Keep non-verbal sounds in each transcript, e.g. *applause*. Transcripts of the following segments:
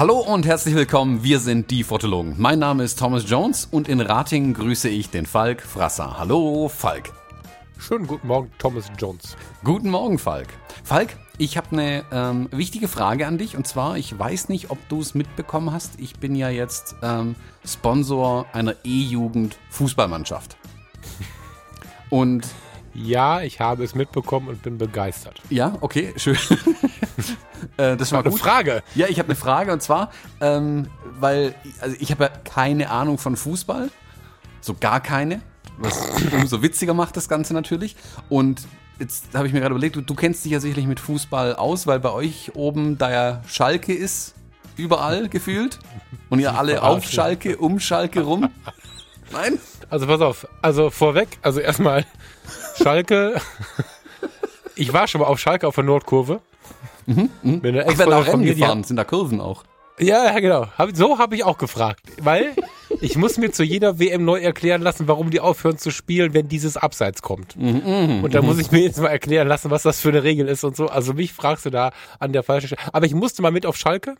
Hallo und herzlich willkommen, wir sind die Fotologen. Mein Name ist Thomas Jones und in Rating grüße ich den Falk Frasser. Hallo Falk. Schönen guten Morgen, Thomas Jones. Guten Morgen, Falk. Falk, ich habe eine ähm, wichtige Frage an dich und zwar, ich weiß nicht, ob du es mitbekommen hast. Ich bin ja jetzt ähm, Sponsor einer E-Jugend Fußballmannschaft. Und ja, ich habe es mitbekommen und bin begeistert. Ja, okay, schön. *laughs* äh, das war eine Frage. Ja, ich habe eine Frage und zwar, ähm, weil also ich habe ja keine Ahnung von Fußball, so gar keine, was umso witziger macht das Ganze natürlich. Und jetzt habe ich mir gerade überlegt, du, du kennst dich ja sicherlich mit Fußball aus, weil bei euch oben da ja Schalke ist, überall gefühlt, und ihr alle auf Schalke, um Schalke rum. Nein? Also pass auf, also vorweg, also erstmal Schalke. Ich war schon mal auf Schalke auf der Nordkurve. Mhm, mh. Bin da Ach, Rennen gefahren, sind da Kurven auch. Ja, ja, genau. so habe ich auch gefragt. Weil ich muss mir zu jeder WM neu erklären lassen, warum die aufhören zu spielen, wenn dieses Abseits kommt. Mhm, mh, und da muss ich mir jetzt mal erklären lassen, was das für eine Regel ist und so. Also mich fragst du da an der falschen Stelle. Aber ich musste mal mit auf Schalke.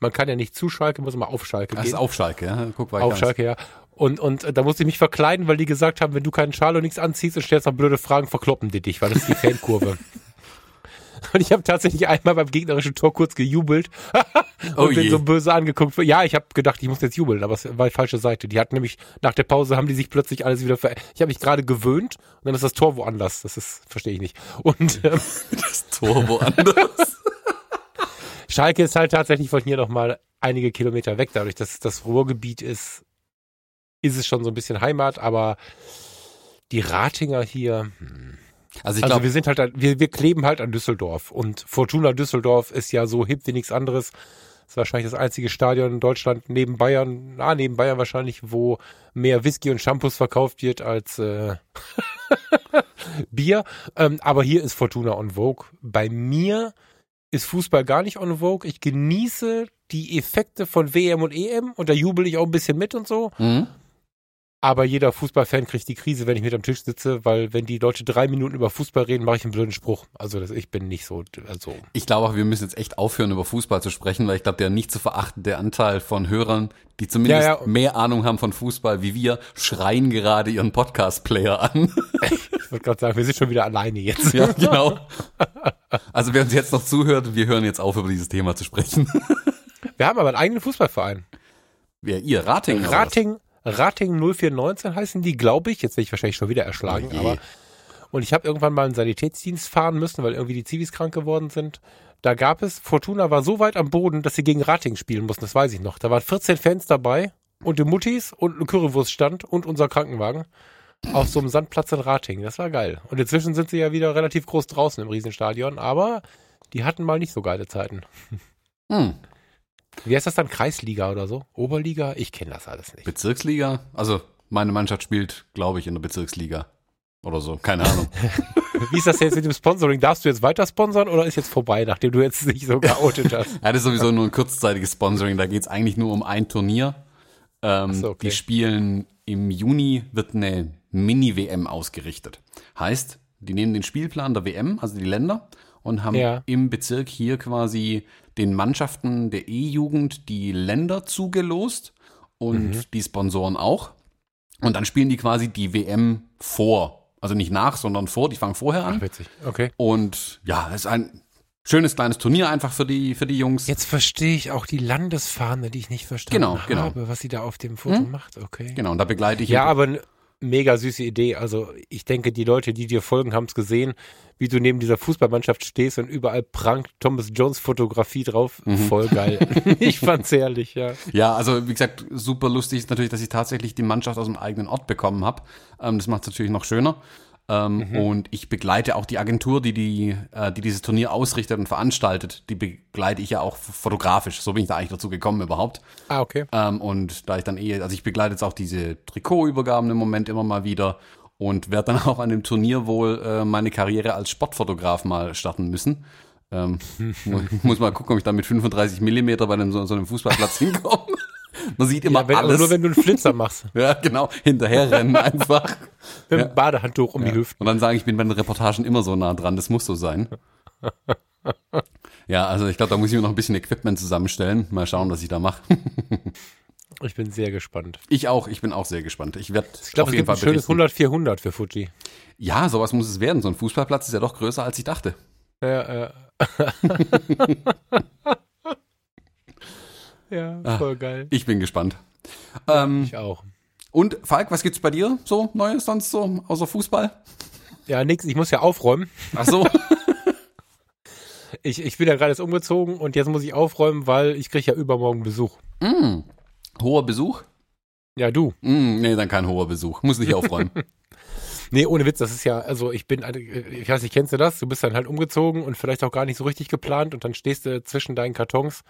Man kann ja nicht zu Schalke, muss mal auf Schalke gehen. Das ist auf Schalke, ja. Guck weiter. Auf Schalke, ja. Und, und äh, da musste ich mich verkleiden, weil die gesagt haben, wenn du keinen Schal und nichts anziehst und stellst noch blöde Fragen, verkloppen die dich, weil das ist die *laughs* Fankurve. Und ich habe tatsächlich einmal beim gegnerischen Tor kurz gejubelt *laughs* und oh bin so böse angeguckt. Ja, ich habe gedacht, ich muss jetzt jubeln, aber es war die falsche Seite. Die hatten nämlich nach der Pause haben die sich plötzlich alles wieder ver Ich habe mich gerade gewöhnt und dann ist das Tor woanders. Das ist verstehe ich nicht. Und *laughs* ähm, das Tor woanders. *laughs* Schalke ist halt tatsächlich von hier noch mal einige Kilometer weg, dadurch, dass das Ruhrgebiet ist ist es schon so ein bisschen Heimat, aber die Ratinger hier. Hm. Also, ich also glaub, wir sind halt, wir, wir kleben halt an Düsseldorf und Fortuna Düsseldorf ist ja so hip wie nichts anderes. Ist wahrscheinlich das einzige Stadion in Deutschland neben Bayern, na, neben Bayern wahrscheinlich, wo mehr Whisky und Shampoos verkauft wird als äh, *laughs* Bier. Ähm, aber hier ist Fortuna on Vogue. Bei mir ist Fußball gar nicht on Vogue. Ich genieße die Effekte von WM und EM und da jubel ich auch ein bisschen mit und so. Mhm. Aber jeder Fußballfan kriegt die Krise, wenn ich mit am Tisch sitze, weil wenn die Leute drei Minuten über Fußball reden, mache ich einen blöden Spruch. Also das, ich bin nicht so. Also. Ich glaube auch, wir müssen jetzt echt aufhören, über Fußball zu sprechen, weil ich glaube, der nicht zu verachtende Anteil von Hörern, die zumindest ja, ja. mehr Ahnung haben von Fußball wie wir, schreien gerade ihren Podcast-Player an. *laughs* ich wollte gerade sagen, wir sind schon wieder alleine jetzt. Ja, genau. Also wer uns jetzt noch zuhört, wir hören jetzt auf, über dieses Thema zu sprechen. Wir haben aber einen eigenen Fußballverein. Wer, ihr? Rating? Rating, Rating 0419 heißen die, glaube ich. Jetzt werde ich wahrscheinlich schon wieder erschlagen, oh aber und ich habe irgendwann mal einen Sanitätsdienst fahren müssen, weil irgendwie die Zivis krank geworden sind. Da gab es, Fortuna war so weit am Boden, dass sie gegen Rating spielen mussten, das weiß ich noch. Da waren 14 Fans dabei und die Muttis und ein Currywurststand und unser Krankenwagen auf so einem Sandplatz in Rating. Das war geil. Und inzwischen sind sie ja wieder relativ groß draußen im Riesenstadion, aber die hatten mal nicht so geile Zeiten. Hm. Wie heißt das dann? Kreisliga oder so? Oberliga? Ich kenne das alles nicht. Bezirksliga? Also meine Mannschaft spielt, glaube ich, in der Bezirksliga. Oder so, keine Ahnung. *laughs* Wie ist das jetzt mit dem Sponsoring? Darfst du jetzt weiter sponsern oder ist jetzt vorbei, nachdem du jetzt nicht so geoutet hast? *laughs* ja, das ist sowieso nur ein kurzzeitiges Sponsoring. Da geht es eigentlich nur um ein Turnier. Ähm, so, okay. Die spielen im Juni, wird eine Mini-WM ausgerichtet. Heißt, die nehmen den Spielplan der WM, also die Länder, und haben ja. im Bezirk hier quasi den Mannschaften der E-Jugend die Länder zugelost und mhm. die Sponsoren auch. Und dann spielen die quasi die WM vor. Also nicht nach, sondern vor. Die fangen vorher an. Ach, witzig. Okay. Und ja, es ist ein schönes kleines Turnier einfach für die, für die Jungs. Jetzt verstehe ich auch die Landesfahne, die ich nicht verstanden genau, genau. habe, was sie da auf dem Foto hm? macht. Okay. Genau, und da begleite ich. Ja, aber mega süße Idee. Also ich denke, die Leute, die dir folgen, haben es gesehen, wie du neben dieser Fußballmannschaft stehst und überall prangt Thomas Jones Fotografie drauf. Mhm. Voll geil. *laughs* ich fand's herrlich, ja. Ja, also wie gesagt, super lustig ist natürlich, dass ich tatsächlich die Mannschaft aus dem eigenen Ort bekommen habe. Ähm, das macht es natürlich noch schöner. Ähm, mhm. Und ich begleite auch die Agentur, die, die, äh, die dieses Turnier ausrichtet und veranstaltet. Die begleite ich ja auch fotografisch. So bin ich da eigentlich dazu gekommen überhaupt. Ah, okay. Ähm, und da ich dann eh, also ich begleite jetzt auch diese Trikotübergaben im Moment immer mal wieder und werde dann *laughs* auch an dem Turnier wohl äh, meine Karriere als Sportfotograf mal starten müssen. Ähm, *laughs* muss mal gucken, ob ich da mit 35 Millimeter bei einem, so, so einem Fußballplatz hinkomme. Man sieht immer ja, wenn, alles. Nur wenn du einen Flitzer machst. *laughs* ja, genau. Hinterher rennen einfach. *laughs* Mit ja. dem Badehandtuch um ja. die Hüften. Und dann sagen, ich bin bei den Reportagen immer so nah dran. Das muss so sein. *laughs* ja, also ich glaube, da muss ich mir noch ein bisschen Equipment zusammenstellen. Mal schauen, was ich da mache. ich bin sehr gespannt. Ich auch. Ich bin auch sehr gespannt. Ich werde Ich glaube, es gibt ein schönes 100-400 für Fuji. Ja, sowas muss es werden. So ein Fußballplatz ist ja doch größer, als ich dachte. Ja, ja. Ja, Ah. voll geil. Ich bin gespannt. Ähm, Ich auch. und Falk, was gibt's bei dir so Neues sonst so außer Fußball? Ja, nix, ich muss ja aufräumen. Ach so. *laughs* Ich, ich bin ja gerade jetzt umgezogen und jetzt muss ich aufräumen, weil ich kriege ja übermorgen Besuch. mm. Hoher Besuch? Ja, du. Mm, nee, dann kein hoher Besuch. Muss nicht aufräumen. *laughs* Nee, ohne Witz, das ist ja, also ich bin, ich weiß nicht, kennst du das? Du bist dann halt umgezogen und vielleicht auch gar nicht so richtig geplant und dann stehst du zwischen deinen Kartons.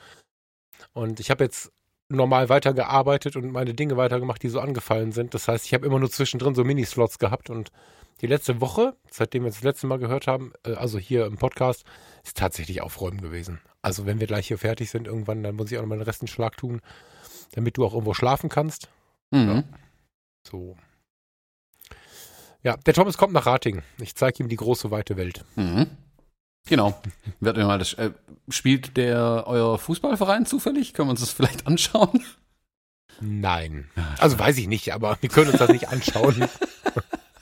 Und ich habe jetzt normal weitergearbeitet und meine Dinge weitergemacht, die so angefallen sind. Das heißt, ich habe immer nur zwischendrin so Minislots gehabt und die letzte Woche, seitdem wir das letzte Mal gehört haben, äh, also hier im Podcast, ist tatsächlich Aufräumen gewesen. Also wenn wir gleich hier fertig sind irgendwann, dann muss ich auch noch mal den Rest in Schlag tun, damit du auch irgendwo schlafen kannst. Mhm. So. Ja, der Thomas kommt nach Rating. Ich zeige ihm die große, weite Welt. Mhm. Genau. Wird mir mal das, äh, spielt der euer Fußballverein zufällig? Können wir uns das vielleicht anschauen? Nein. Also weiß ich nicht, aber wir können uns das nicht anschauen.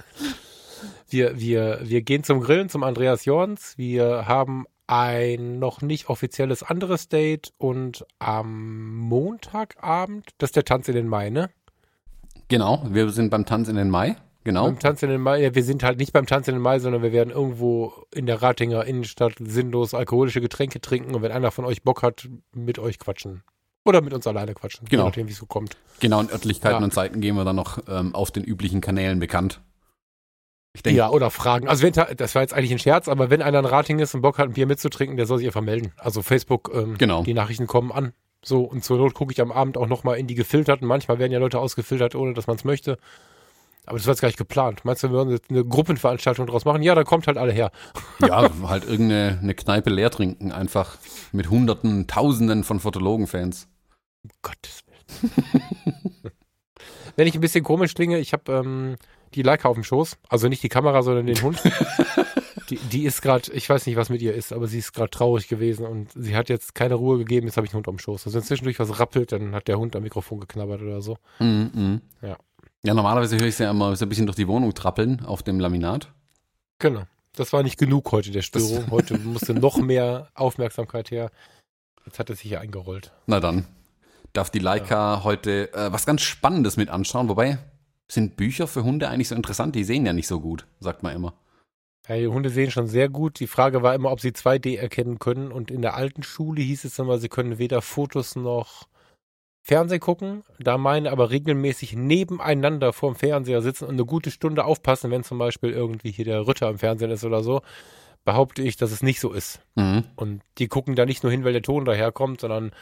*laughs* wir, wir, wir gehen zum Grillen zum Andreas Jorns. Wir haben ein noch nicht offizielles anderes Date und am Montagabend, das ist der Tanz in den Mai, ne? Genau, wir sind beim Tanz in den Mai. Genau. Beim Tanz in den Mai, ja, wir sind halt nicht beim Tanz in den Mai, sondern wir werden irgendwo in der Ratinger Innenstadt sinnlos alkoholische Getränke trinken und wenn einer von euch Bock hat, mit euch quatschen. Oder mit uns alleine quatschen. Genau. Je nachdem, wie es so kommt. Genau, in Örtlichkeiten Ja. und Zeiten gehen wir dann noch ähm, auf den üblichen Kanälen bekannt. Ich denke, Ja, oder Fragen. Also wenn, das war jetzt eigentlich ein Scherz, aber wenn einer in Rating ist und Bock hat, ein Bier mitzutrinken, der soll sich einfach melden. Also Facebook, ähm, Genau. die Nachrichten kommen an. So, und zur Not gucke ich am Abend auch nochmal in die gefilterten. Manchmal werden ja Leute ausgefiltert, ohne dass man es möchte. Aber das war jetzt gar nicht geplant. Meinst du, wir würden jetzt eine Gruppenveranstaltung draus machen? Ja, dann kommt halt alle her. *laughs* ja, halt irgendeine eine Kneipe leer trinken, einfach mit Hunderten, Tausenden von Fotologen-Fans. Um Gottes Willen. *laughs* Wenn ich ein bisschen komisch klinge, ich habe ähm, die Leica auf dem Schoß. Also nicht die Kamera, sondern den Hund. *laughs* die, die ist gerade, ich weiß nicht, was mit ihr ist, aber sie ist gerade traurig gewesen und sie hat jetzt keine Ruhe gegeben. Jetzt habe ich einen Hund am Schoß. Also wenn zwischendurch was rappelt, dann hat der Hund am Mikrofon geknabbert oder so. Mhm, mhm. Ja. Ja, normalerweise höre ich sie ja immer so ein bisschen durch die Wohnung trappeln auf dem Laminat. Genau. Das war nicht genug heute der Störung. *laughs* Heute musste noch mehr Aufmerksamkeit her. Jetzt hat es sich hier eingerollt. Na dann darf die Leica heute äh, was ganz Spannendes mit anschauen. Wobei, sind Bücher für Hunde eigentlich so interessant? Die sehen ja nicht so gut, sagt man immer. Ja, die Hunde sehen schon sehr gut. Die Frage war immer, ob sie 2D erkennen können. Und in der alten Schule hieß es immer, sie können weder Fotos noch Fernsehen gucken. Da meinen aber regelmäßig nebeneinander vorm Fernseher sitzen und eine gute Stunde aufpassen, wenn zum Beispiel irgendwie hier der Ritter im Fernsehen ist oder so. Behaupte ich, dass es nicht so ist. Mhm. Und die gucken da nicht nur hin, weil der Ton daherkommt, sondern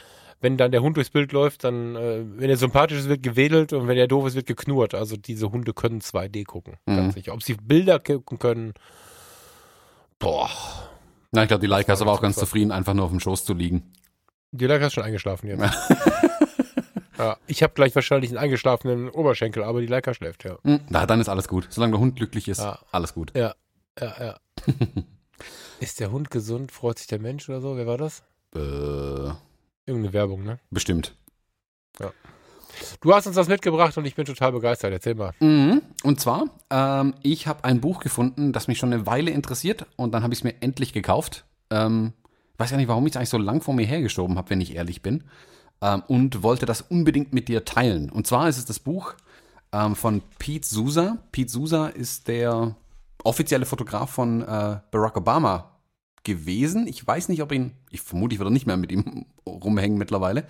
wenn dann der Hund durchs Bild läuft, dann, äh, wenn er sympathisch ist, wird gewedelt und wenn er doof ist, wird geknurrt. Also diese Hunde können 2D gucken. Mhm. Ganz sicher. Ob sie Bilder gucken können, boah. Na, ich glaube, die Leica ist aber auch ganz zufrieden, einfach nur auf dem Schoß zu liegen. Die Leica ist schon eingeschlafen jetzt. *laughs* ja, ich habe gleich wahrscheinlich einen eingeschlafenen Oberschenkel, aber die Leica schläft, ja. Mhm. Na, dann ist alles gut. Solange der Hund glücklich ist, Ja. alles gut. Ja, ja, ja. *laughs* ist der Hund gesund? Freut sich der Mensch oder so? Wer war das? Äh, Irgendeine Werbung, ne? bestimmt. Du hast uns das mitgebracht und ich bin total begeistert. Erzähl mal. Mhm. Und zwar, ähm, ich habe ein Buch gefunden, das mich schon eine Weile interessiert und dann habe ich es mir endlich gekauft. Ähm, weiß ja nicht, warum ich es eigentlich so lang vor mir hergeschoben habe, wenn ich ehrlich bin. Ähm, und wollte das unbedingt mit dir teilen. Und zwar ist es das Buch ähm, von Pete Sousa. Pete Sousa ist der offizielle Fotograf von äh, Barack Obama gewesen. Ich weiß nicht, ob ihn, ich vermute, ich würde nicht mehr mit ihm rumhängen mittlerweile.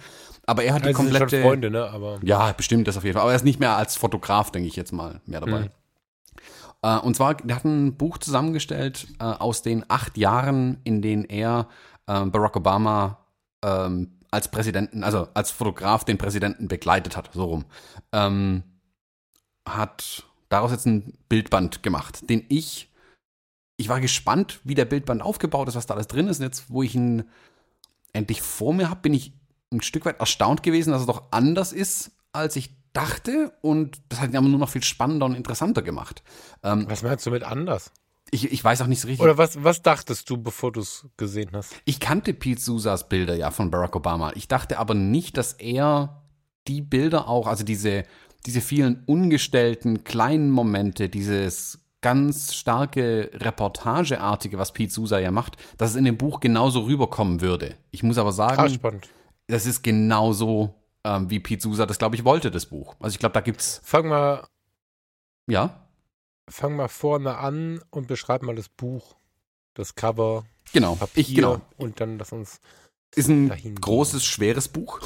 Aber er hat die Also schon komplette. Freunde, ne? Aber Ja, bestimmt das auf jeden Fall. Aber er ist nicht mehr als Fotograf, denke ich jetzt mal, mehr dabei. Mhm. Äh, und zwar, der hat ein Buch zusammengestellt äh, aus den acht Jahren, in denen er äh, Barack Obama ähm, als Präsidenten, also als Fotograf den Präsidenten begleitet hat, so rum. Ähm, hat daraus jetzt ein Bildband gemacht, den ich, ich war gespannt, wie der Bildband aufgebaut ist, was da alles drin ist. Und jetzt, wo ich ihn endlich vor mir habe, bin ich ein Stück weit erstaunt gewesen, dass es doch anders ist, als ich dachte. Und das hat ihn aber nur noch viel spannender und interessanter gemacht. Ähm, was meinst du mit anders? Ich, ich weiß auch nicht so richtig. Oder was, was dachtest du, bevor du es gesehen hast? Ich kannte Pete Sousas Bilder ja von Barack Obama. Ich dachte aber nicht, dass er die Bilder auch, also diese, diese vielen ungestellten kleinen Momente, dieses ganz starke Reportageartige, was Pete Sousa ja macht, dass es in dem Buch genauso rüberkommen würde. Ich muss aber sagen, ah, das ist genauso, ähm, wie Pete Sousa das, glaube ich, wollte, das Buch. Also ich glaube, da gibt's. Fang mal. Ja? Fang mal vorne an und beschreib mal das Buch, das Cover. Genau, Papier ich, genau. Und dann lass uns. Ist ein großes, schweres Buch.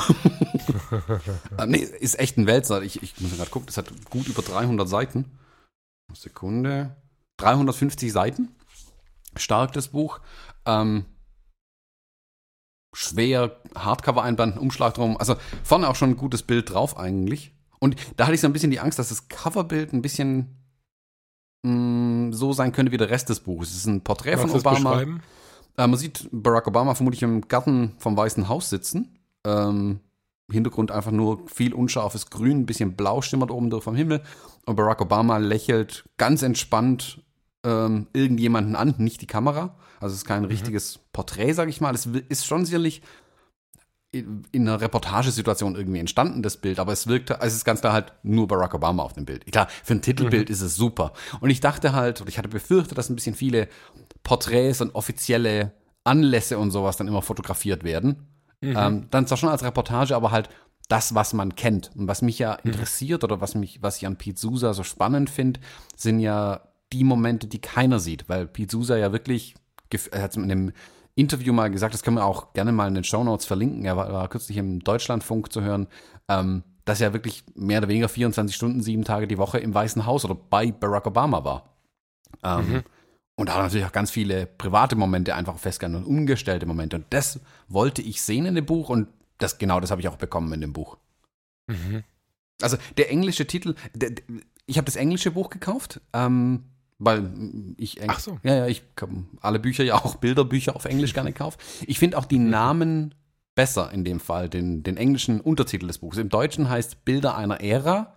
äh, *laughs* nee, ist echt ein Wälzer. Ich, ich muss gerade gucken, das hat gut über 300 Seiten. Sekunde. 350 Seiten. Stark das Buch. Ähm, schwer, Hardcover-Einband, Umschlag drum. Also vorne auch schon ein gutes Bild drauf eigentlich. Und da hatte ich so ein bisschen die Angst, dass das Coverbild ein bisschen mh, mm, so sein könnte wie der Rest des Buches. Es ist ein Porträt von Obama. Äh, man sieht Barack Obama vermutlich im Garten vom Weißen Haus sitzen. Ähm, Hintergrund einfach nur viel unscharfes Grün, ein bisschen blau schimmert oben durch vom Himmel. Und Barack Obama lächelt ganz entspannt ähm, irgendjemanden an, nicht die Kamera. Also es ist kein mhm. richtiges Porträt, sage ich mal. Es ist schon sicherlich in, in einer Reportagesituation irgendwie entstanden, das Bild, aber es wirkte, also es ist ganz klar halt nur Barack Obama auf dem Bild. Klar, für ein Titelbild mhm. ist es super. Und ich dachte halt, oder ich hatte befürchtet, dass ein bisschen viele Porträts und offizielle Anlässe und sowas dann immer fotografiert werden. Mhm. Ähm, dann zwar schon als Reportage, aber halt das, was man kennt. Und was mich ja mhm. interessiert oder was mich, was ich an Pete Sousa so spannend finde, sind ja die Momente, die keiner sieht, weil Pete Sousa ja wirklich, er hat in einem Interview mal gesagt, das können wir auch gerne mal in den Show Notes verlinken. Er war, war kürzlich im Deutschlandfunk zu hören, ähm, dass er wirklich mehr oder weniger 24 Stunden, sieben Tage die Woche im Weißen Haus oder bei Barack Obama war. Ähm, mhm. Und da hat natürlich auch ganz viele private Momente einfach festgehalten und umgestellte Momente. Und das wollte ich sehen in dem Buch und das, genau das habe ich auch bekommen in dem Buch. Mhm. Also der englische Titel, der, ich habe das englische Buch gekauft, ähm, weil ich Ach so. ja ja ich alle Bücher ja auch Bilderbücher auf Englisch gerne kaufe. Ich finde auch die. Namen besser in dem Fall, den, den englischen Untertitel des Buches. Im Deutschen heißt Bilder einer Ära.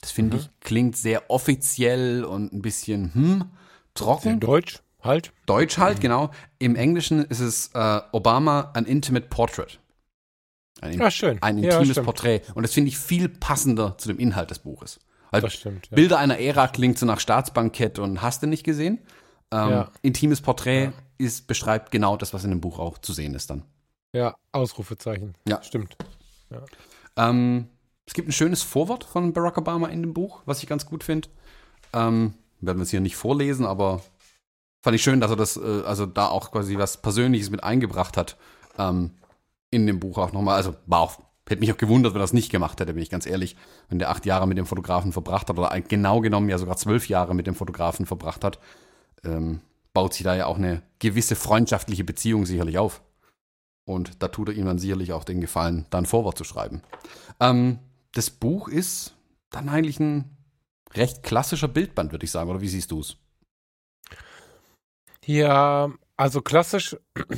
Das finde mhm. ich klingt sehr offiziell und ein bisschen hm trocken. Sehr Deutsch halt. Deutsch halt, mhm. genau. Im Englischen ist es äh, Obama an Intimate Portrait. Ein, ah, schön. ein intimes ja, Porträt. Und das finde ich viel passender zu dem Inhalt des Buches. Weil das stimmt. Ja. Bilder einer Ära klingt so nach Staatsbankett und hast du nicht gesehen. Ähm, ja. Intimes Porträt ist, beschreibt genau das, was in dem Buch auch zu sehen ist dann. Ja, Ausrufezeichen. Ja. Stimmt. Ähm, es gibt ein schönes Vorwort von Barack Obama in dem Buch, was ich ganz gut finde. Ähm, werden wir es hier nicht vorlesen, aber fand ich schön, dass er das, äh, also da auch quasi was Persönliches mit eingebracht hat. Ähm, in dem Buch auch nochmal. Also war auch, hätte mich auch gewundert, wenn er das nicht gemacht hätte, bin ich ganz ehrlich. Wenn der acht Jahre mit dem Fotografen verbracht hat oder genau genommen ja sogar zwölf Jahre mit dem Fotografen verbracht hat, ähm, baut sich da ja auch eine gewisse freundschaftliche Beziehung sicherlich auf. Und da tut er ihm dann sicherlich auch den Gefallen, dann Vorwort zu schreiben. Ähm, das Buch ist dann eigentlich ein recht klassischer Bildband, würde ich sagen. Oder wie siehst du es? Ja, also klassisch. *clears throat*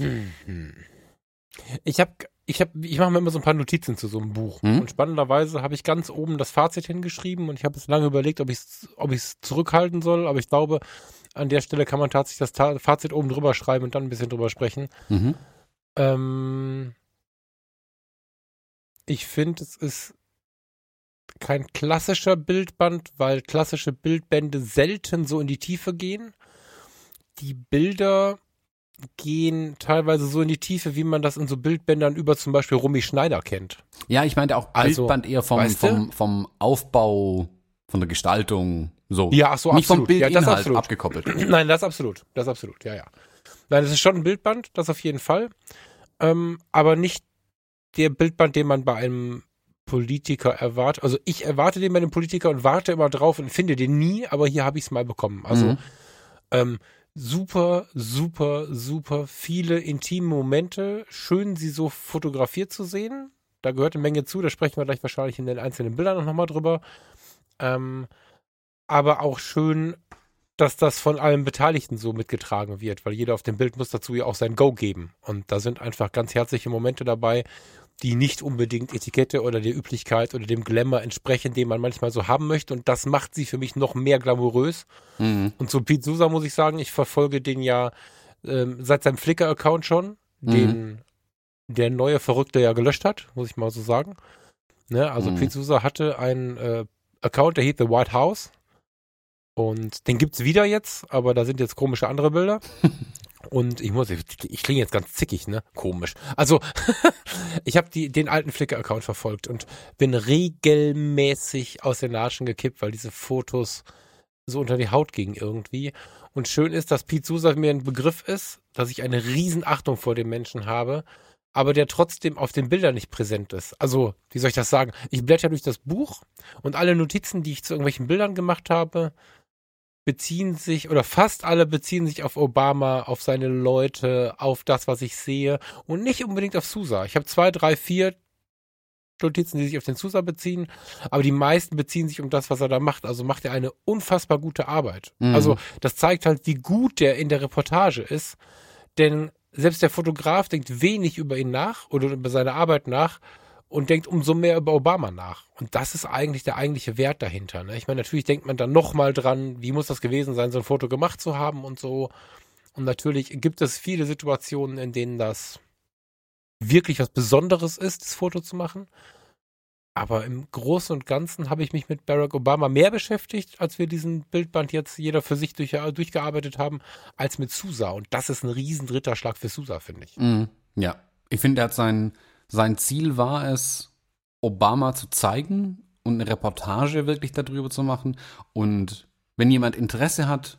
Ich habe, ich habe, ich mache mir immer so ein paar Notizen zu so einem Buch. Mhm. Und spannenderweise habe ich ganz oben das Fazit hingeschrieben und ich habe es lange überlegt, ob ich es ob ich's zurückhalten soll. Aber ich glaube, an der Stelle kann man tatsächlich das Fazit oben drüber schreiben und dann ein bisschen drüber sprechen. Mhm. Ähm, ich finde, es ist kein klassischer Bildband, weil klassische Bildbände selten so in die Tiefe gehen. Die Bilder gehen teilweise so in die Tiefe, wie man das in so Bildbändern über zum Beispiel Romy Schneider kennt. Ja, ich meinte auch also, Bildband eher vom, weißt du? vom, vom Aufbau, von der Gestaltung, so. Ja, ach so, Nicht absolut. vom Bildinhalt ja, abgekoppelt. *clears throat* Nein, das absolut. Das absolut, ja, ja. Nein, das ist schon ein Bildband, das auf jeden Fall. Ähm, aber nicht der Bildband, den man bei einem Politiker erwartet. Also ich erwarte den bei einem Politiker und warte immer drauf und finde den nie, aber hier habe ich es mal bekommen. Also mhm. ähm, super, super, super viele intime Momente. Schön, sie so fotografiert zu sehen. Da gehört eine Menge zu. Da sprechen wir gleich wahrscheinlich in den einzelnen Bildern noch nochmal drüber. Ähm, aber auch schön, dass das von allen Beteiligten so mitgetragen wird, weil jeder auf dem Bild muss dazu ja auch sein Go geben. Und da sind einfach ganz herzliche Momente dabei, die nicht unbedingt Etikette oder der Üblichkeit oder dem Glamour entsprechen, den man manchmal so haben möchte. Und das macht sie für mich noch mehr glamourös. Mhm. Und zu Pete Sousa muss ich sagen, ich verfolge den ja ähm, seit seinem Flickr-Account schon, mhm. den der neue Verrückte ja gelöscht hat, muss ich mal so sagen. Ne? Also mhm. Pete Sousa hatte einen äh, Account, der hieß The White House. Und den gibt's wieder jetzt, aber da sind jetzt komische andere Bilder. *laughs* Und ich muss, ich, klinge jetzt ganz zickig, ne? Komisch. Also, *laughs* ich habe den alten Flickr-Account verfolgt und bin regelmäßig aus den Latschen gekippt, weil diese Fotos so unter die Haut gingen irgendwie. Und schön ist, dass Pete Sousa mir ein Begriff ist, dass ich eine Riesenachtung vor dem Menschen habe, aber der trotzdem auf den Bildern nicht präsent ist. Also, wie soll ich das sagen? Ich blätter durch das Buch und alle Notizen, die ich zu irgendwelchen Bildern gemacht habe, beziehen sich oder fast alle beziehen sich auf Obama, auf seine Leute, auf das, was ich sehe und nicht unbedingt auf Sousa. Ich habe zwei, drei, vier Notizen, die sich auf den Sousa beziehen, aber die meisten beziehen sich um das, was er da macht. Also macht er eine unfassbar gute Arbeit. Mhm. Also das zeigt halt, wie gut der in der Reportage ist, denn selbst der Fotograf denkt wenig über ihn nach oder über seine Arbeit nach und denkt umso mehr über Obama nach. Und das ist eigentlich der eigentliche Wert dahinter. Ne? Ich meine, natürlich denkt man dann nochmal dran, wie muss das gewesen sein, so ein Foto gemacht zu haben und so. Und natürlich gibt es viele Situationen, in denen das wirklich was Besonderes ist, das Foto zu machen. Aber im Großen und Ganzen habe ich mich mit Barack Obama mehr beschäftigt, als wir diesen Bildband jetzt jeder für sich durch, durchgearbeitet haben, als mit Sousa. Und das ist ein riesen dritter Schlag für Sousa, finde ich. Mm, ja, ich finde, er hat seinen sein Ziel war es, Obama zu zeigen und eine Reportage wirklich darüber zu machen. Und wenn jemand Interesse hat,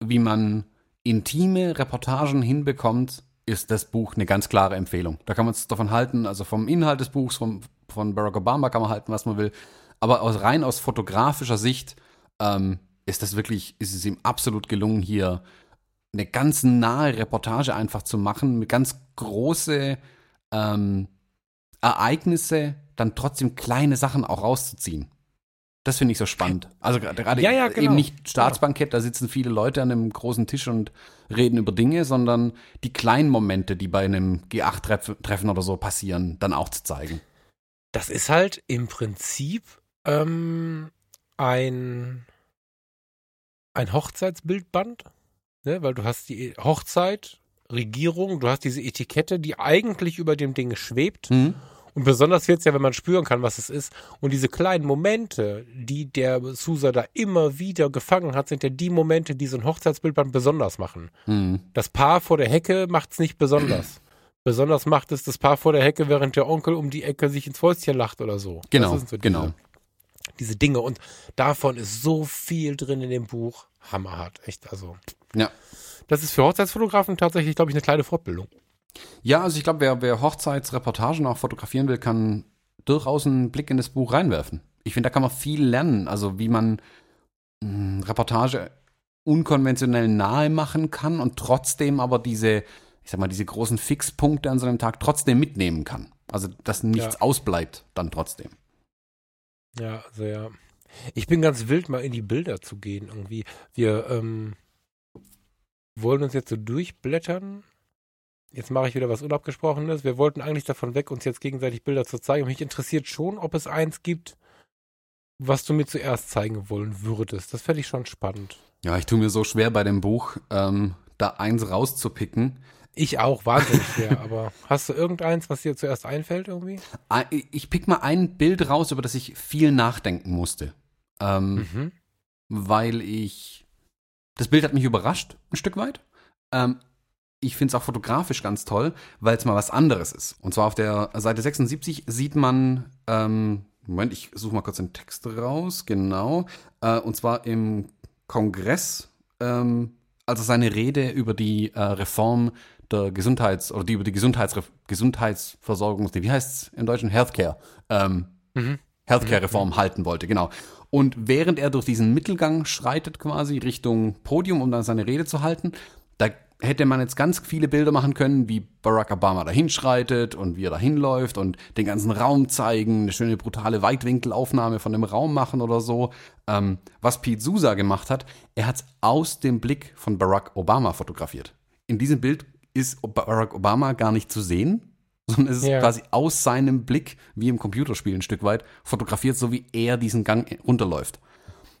wie man intime Reportagen hinbekommt, ist das Buch eine ganz klare Empfehlung. Da kann man es davon halten, also vom Inhalt des Buchs, vom, von Barack Obama kann man halten, was man will. Aber aus, rein aus fotografischer Sicht ähm, ist das wirklich, ist es ihm absolut gelungen, hier eine ganz nahe Reportage einfach zu machen, mit ganz große ähm, Ereignisse dann trotzdem kleine Sachen auch rauszuziehen. Das finde ich so spannend. Also gerade ja, ja, genau. eben nicht Staatsbankett, da sitzen viele Leute an einem großen Tisch und reden über Dinge, sondern die kleinen Momente, die bei einem G8-Treffen oder so passieren, dann auch zu zeigen. Das ist halt im Prinzip ähm, ein, ein Hochzeitsbildband, ne? weil du hast die Hochzeit Regierung, du hast diese Etikette, die eigentlich über dem Ding schwebt. Mhm. Und besonders jetzt ja, wenn man spüren kann, was es ist. Und diese kleinen Momente, die der Sousa da immer wieder gefangen hat, sind ja die Momente, die so ein Hochzeitsbildband besonders machen. Mhm. Das Paar vor der Hecke macht es nicht besonders. *clears throat* besonders macht es das Paar vor der Hecke, während der Onkel um die Ecke sich ins Fäustchen lacht oder so. Genau, so diese, genau. Diese Dinge. Und davon ist so viel drin in dem Buch. Hammerhart, echt. Also. Ja das ist für Hochzeitsfotografen tatsächlich, glaube ich, eine kleine Fortbildung. Ja, also ich glaube, wer, wer Hochzeitsreportagen auch fotografieren will, kann durchaus einen Blick in das Buch reinwerfen. Ich finde, da kann man viel lernen. Also wie man mh, hm, Reportage unkonventionell nahe machen kann und trotzdem aber diese, ich sag mal, diese großen Fixpunkte an so einem Tag trotzdem mitnehmen kann. Also dass nichts ja. ausbleibt dann trotzdem. Ja, sehr. Ich bin ganz wild, mal in die Bilder zu gehen irgendwie. Wir, ähm, wollen uns jetzt so durchblättern. Jetzt mache ich wieder was Unabgesprochenes. Wir wollten eigentlich davon weg, uns jetzt gegenseitig Bilder zu zeigen. mich interessiert schon, ob es eins gibt, was du mir zuerst zeigen wollen würdest. Das fände ich schon spannend. Ja, ich tue mir so schwer bei dem Buch, ähm, da eins rauszupicken. Ich auch, wahnsinnig schwer. *laughs* aber hast du irgendeins, was dir zuerst einfällt irgendwie? Ich pick mal ein Bild raus, über das ich viel nachdenken musste. Ähm, mhm. Weil ich das Bild hat mich überrascht, ein Stück weit. Ähm, ich finde es auch fotografisch ganz toll, weil es mal was anderes ist. Und zwar auf der Seite 76 sieht man, ähm, Moment, ich suche mal kurz den Text raus, genau. Äh, und zwar im Kongress, ähm, also seine Rede über die äh, Reform der Gesundheits- oder die über die Gesundheits Gesundheitsversorgung, wie heißt es im Deutschen? Healthcare. Ähm, mhm. Healthcare-Reform mhm. halten wollte, genau. Und während er durch diesen Mittelgang schreitet quasi Richtung Podium, um dann seine Rede zu halten, da hätte man jetzt ganz viele Bilder machen können, wie Barack Obama dahin schreitet und wie er dahin läuft und den ganzen Raum zeigen, eine schöne brutale Weitwinkelaufnahme von dem Raum machen oder so. Ähm, was Pete Sousa gemacht hat, er hat es aus dem Blick von Barack Obama fotografiert. In diesem Bild ist Barack Obama gar nicht zu sehen, sondern es ist ja. quasi aus seinem Blick, wie im Computerspiel ein Stück weit, fotografiert, so wie er diesen Gang runterläuft.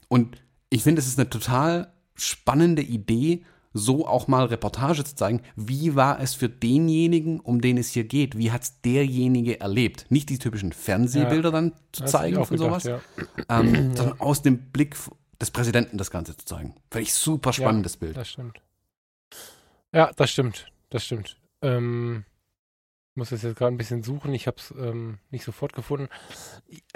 Und ich finde, es ist eine total spannende Idee, so auch mal Reportage zu zeigen, wie war es für denjenigen, um den es hier geht, wie hat es derjenige erlebt. Nicht die typischen Fernsehbilder ja, dann zu zeigen von sowas, ja. ähm, *clears throat* sondern aus dem Blick des Präsidenten das Ganze zu zeigen. Finde ich super spannendes ja, Bild. Das stimmt. Ja, das stimmt. Das stimmt. Ähm, muss es jetzt gerade ein bisschen suchen. Ich habe es ähm, nicht sofort gefunden.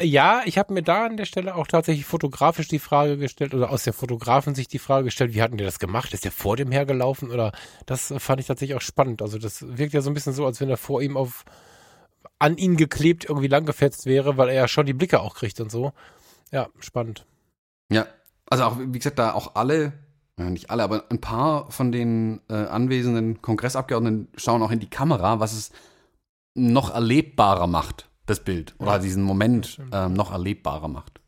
Ja, ich habe mir da an der Stelle auch tatsächlich fotografisch die Frage gestellt oder aus der Fotografensicht die Frage gestellt, wie hatten die das gemacht? Ist der vor dem hergelaufen oder das fand ich tatsächlich auch spannend. Also das wirkt ja so ein bisschen so, als wenn er vor ihm auf an ihn geklebt irgendwie langgefetzt wäre, weil er ja schon die Blicke auch kriegt und so. Ja, spannend. Ja, also auch, wie gesagt, da auch alle nicht alle, aber ein paar von den äh, anwesenden Kongressabgeordneten schauen auch in die Kamera, was es noch erlebbarer macht, das Bild. Oder ja, diesen Moment ähm, noch erlebbarer macht.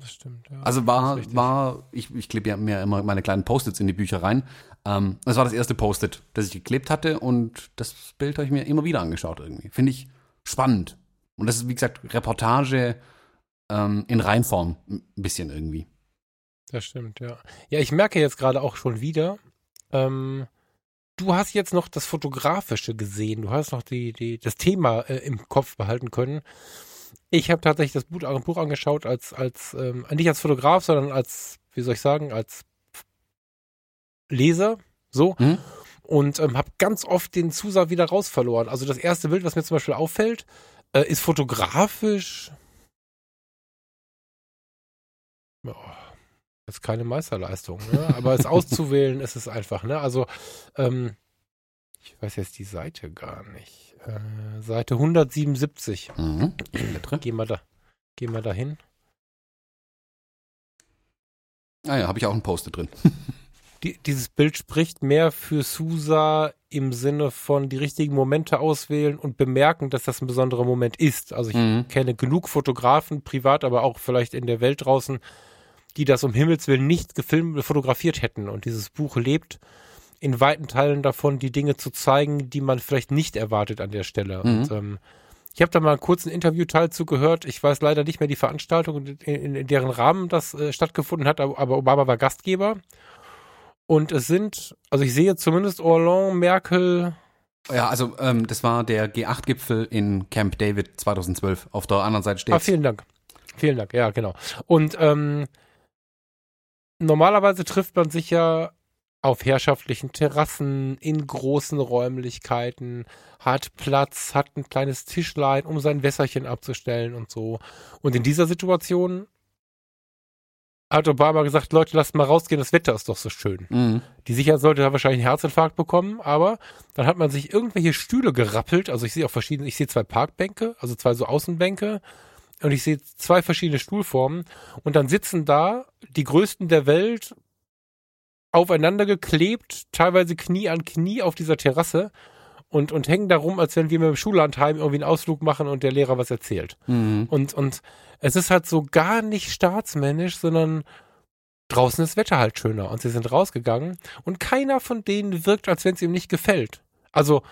Das stimmt, ja. Also war, war ich, ich klebe ja mir immer meine kleinen Post-its in die Bücher rein. Ähm, das war das erste Post-it, das ich geklebt hatte und das Bild habe ich mir immer wieder angeschaut irgendwie. Finde ich spannend. Und das ist, wie gesagt, Reportage ähm, in Reinform ein bisschen irgendwie. Das stimmt, ja. Ja, ich merke jetzt gerade auch schon wieder, ähm, du hast jetzt noch das Fotografische gesehen, du hast noch die, die, das Thema äh, im Kopf behalten können. Ich habe tatsächlich das Buch, Buch, angeschaut als, als ähm, nicht als Fotograf, sondern als, wie soll ich sagen, als Leser, so. Mhm. Und ähm, habe ganz oft den Zusatz wieder raus verloren. Also das erste Bild, was mir zum Beispiel auffällt, äh, ist fotografisch. Oh, ist keine Meisterleistung, ne? aber es auszuwählen ist es einfach. Ne? Also, ähm, ich weiß jetzt die Seite gar nicht. Äh, Seite 177. Mhm. Gehen wir da, gehen wir da hin. Ah ja, habe ich auch ein Poster drin. *laughs* die, dieses Bild spricht mehr für Susa im Sinne von die richtigen Momente auswählen und bemerken, dass das ein besonderer Moment ist. Also ich mhm. kenne genug Fotografen, privat, aber auch vielleicht in der Welt draußen, die das um Himmels Willen nicht gefilmt, fotografiert hätten. Und dieses Buch lebt in weiten Teilen davon, die Dinge zu zeigen, die man vielleicht nicht erwartet an der Stelle. Mhm. Und ähm, ich habe da mal einen kurzen Interviewteil zugehört. Ich weiß leider nicht mehr die Veranstaltung, in, in, in deren Rahmen das äh, stattgefunden hat, aber Obama war Gastgeber. Und es sind, also ich sehe zumindest Hollande, Merkel. Ja, also ähm, das war der G8-Gipfel in Camp David 2012. Auf der anderen Seite steht. Ah, vielen Dank. Vielen Dank, ja, genau. Und ähm, normalerweise trifft man sich ja auf herrschaftlichen Terrassen, in großen Räumlichkeiten, hat Platz, hat ein kleines Tischlein, um sein Wässerchen abzustellen und so. Und in dieser Situation hat Obama gesagt, Leute, lasst mal rausgehen, das Wetter ist doch so schön. Mhm. Die Sicherheit sollte da wahrscheinlich einen Herzinfarkt bekommen, aber dann hat man sich irgendwelche Stühle gerappelt. Also ich sehe auch verschiedene, ich sehe zwei Parkbänke, also zwei so Außenbänke und ich sehe zwei verschiedene Stuhlformen und dann sitzen da die größten der Welt aufeinander geklebt, teilweise Knie an Knie auf dieser Terrasse und, und hängen da rum, als wenn wir mit dem Schullandheim irgendwie einen Ausflug machen und der Lehrer was erzählt. Mhm. Und, und es ist halt so gar nicht staatsmännisch, sondern draußen ist Wetter halt schöner und sie sind rausgegangen und keiner von denen wirkt, als wenn es ihm nicht gefällt. Also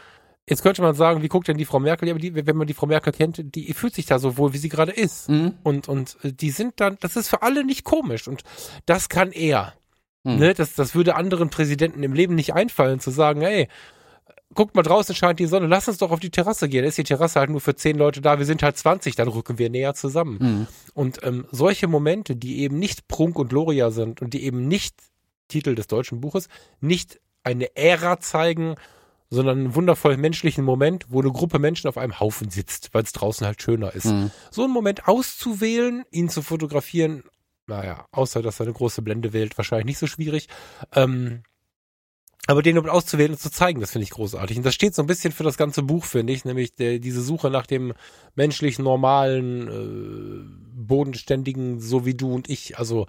Jetzt könnte man sagen, wie guckt denn die Frau Merkel? Ja, aber die, wenn man die Frau Merkel kennt, die fühlt sich da so wohl, wie sie gerade ist. Mhm. Und, und äh, die sind dann, das ist für alle nicht komisch. Und das kann er. Mhm. Ne? Das, das würde anderen Präsidenten im Leben nicht einfallen, zu sagen, hey, guckt mal draußen scheint die Sonne, lass uns doch auf die Terrasse gehen. Da ist die Terrasse halt nur für zehn Leute da, wir sind halt 20, dann rücken wir näher zusammen. Mhm. Und ähm, solche Momente, die eben nicht Prunk und Gloria sind und die eben nicht Titel des deutschen Buches, nicht eine Ära zeigen, sondern einen wundervoll menschlichen Moment, wo eine Gruppe Menschen auf einem Haufen sitzt, weil es draußen halt schöner ist. Mhm. So einen Moment auszuwählen, ihn zu fotografieren, naja, außer dass er eine große Blende wählt, wahrscheinlich nicht so schwierig. Ähm, aber den überhaupt auszuwählen und zu zeigen, das finde ich großartig. Und das steht so ein bisschen für das ganze Buch, finde ich, nämlich der, diese Suche nach dem menschlichen, normalen, äh, bodenständigen, so wie du und ich. Also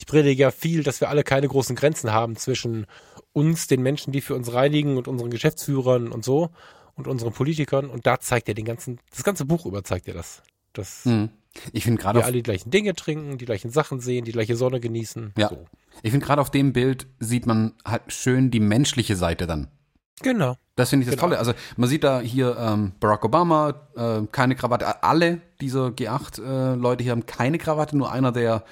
ich predige ja viel, dass wir alle keine großen Grenzen haben zwischen uns, den Menschen, die für uns reinigen und unseren Geschäftsführern und so und unseren Politikern. Und da zeigt er den ganzen, das ganze Buch über zeigt er das. Dass hm. Ich finde gerade wir alle die gleichen Dinge trinken, die gleichen Sachen sehen, die gleiche Sonne genießen. Ja. So. Ich finde gerade auf dem Bild sieht man halt schön die menschliche Seite dann. Genau. Das finde ich das genau. Tolle. Also man sieht da hier ähm, Barack Obama, äh, keine Krawatte. Alle dieser G8-Leute äh, hier haben keine Krawatte. Nur einer der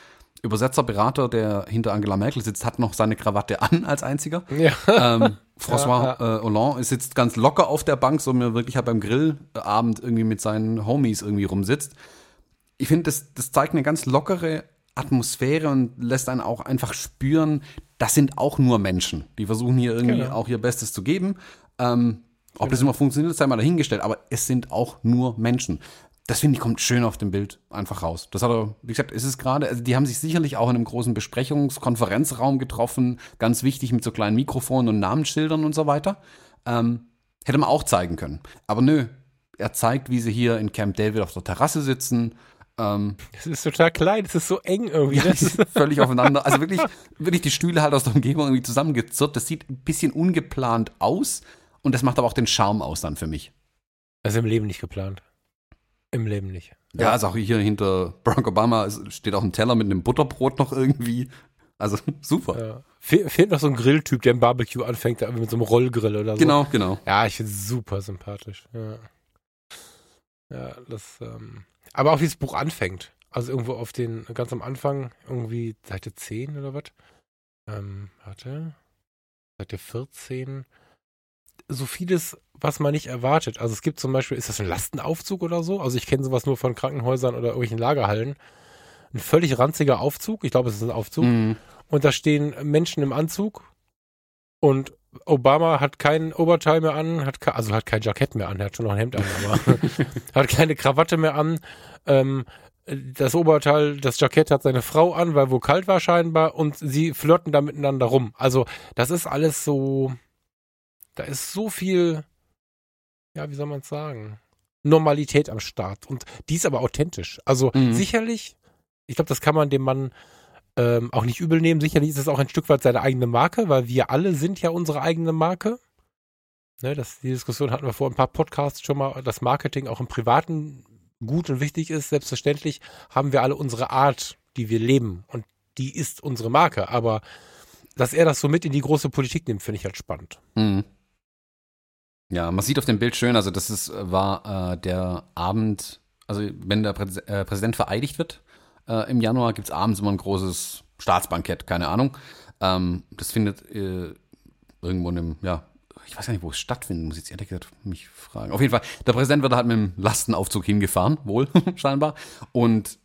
Übersetzer, Berater, der hinter Angela Merkel sitzt, hat noch seine Krawatte an als einziger. Ja. Ähm, *laughs* François ja, ja. Äh, Hollande sitzt ganz locker auf der Bank, so mir wirklich halt beim Grillabend irgendwie mit seinen Homies irgendwie rumsitzt. Ich finde, das, das zeigt eine ganz lockere Atmosphäre und lässt einen auch einfach spüren, das sind auch nur Menschen. Die versuchen hier irgendwie genau. auch ihr Bestes zu geben. Ähm, ob genau. das immer funktioniert, sei mal dahingestellt, aber es sind auch nur Menschen das finde ich kommt schön auf dem Bild einfach raus. Das hat er, wie gesagt, ist es gerade, also die haben sich sicherlich auch in einem großen Besprechungskonferenzraum getroffen, ganz wichtig mit so kleinen Mikrofonen und Namensschildern und so weiter. Ähm, hätte man auch zeigen können. Aber nö, er zeigt, wie sie hier in Camp David auf der Terrasse sitzen. Ähm, das ist total klein, es ist so eng irgendwie. Ja, völlig aufeinander. Also wirklich, wirklich die Stühle halt aus der Umgebung irgendwie zusammengezurrt. Das sieht ein bisschen ungeplant aus und das macht aber auch den Charme aus dann für mich. Also im Leben nicht geplant. Im Leben nicht. Ja, ja also auch hier hinter Barack Obama steht auch ein Teller mit einem Butterbrot noch irgendwie. Also *laughs* super. Ja. Fe fehlt noch so ein Grilltyp, der im Barbecue anfängt, mit so einem Rollgrill oder so. Genau, genau. Ja, ich finde es super sympathisch. Ja, ja das. Ähm aber auch wie das Buch anfängt. Also irgendwo auf den, ganz am Anfang, irgendwie Seite 10 oder was? Ähm, warte. Seite 14 so vieles, was man nicht erwartet. Also es gibt zum Beispiel, ist das ein Lastenaufzug oder so? Also ich kenne sowas nur von Krankenhäusern oder irgendwelchen Lagerhallen. Ein völlig ranziger Aufzug, ich glaube, es ist ein Aufzug. Mhm. Und da stehen Menschen im Anzug und Obama hat kein Oberteil mehr an, hat also hat kein Jackett mehr an, er hat schon noch ein Hemd an, aber *laughs* hat keine Krawatte mehr an. Ähm, das Oberteil, das Jackett hat seine Frau an, weil wo kalt war scheinbar und sie flirten da miteinander rum. Also das ist alles so, da ist so viel, ja, wie soll man es sagen, Normalität am Start. Und die ist aber authentisch. Also mhm. sicherlich, ich glaube, das kann man dem Mann ähm, auch nicht übel nehmen. Sicherlich ist es auch ein Stück weit seine eigene Marke, weil wir alle sind ja unsere eigene Marke. Ne, das, die Diskussion hatten wir vor ein paar Podcasts schon mal, dass Marketing auch im Privaten gut und wichtig ist. Selbstverständlich haben wir alle unsere Art, die wir leben. Und die ist unsere Marke. Aber dass er das so mit in die große Politik nimmt, finde ich halt spannend. Mhm. Ja, man sieht auf dem Bild schön, also das ist, war äh, der Abend, also wenn der Prä äh, Präsident vereidigt wird äh, im Januar, gibt's abends immer ein großes Staatsbankett, keine Ahnung. Ähm, das findet äh, irgendwo in einem, ja, ich weiß gar nicht, wo es stattfindet, muss ich jetzt ehrlich gesagt mich fragen. Auf jeden Fall, der Präsident wird halt mit dem Lastenaufzug hingefahren, *laughs* wohl, scheinbar. Und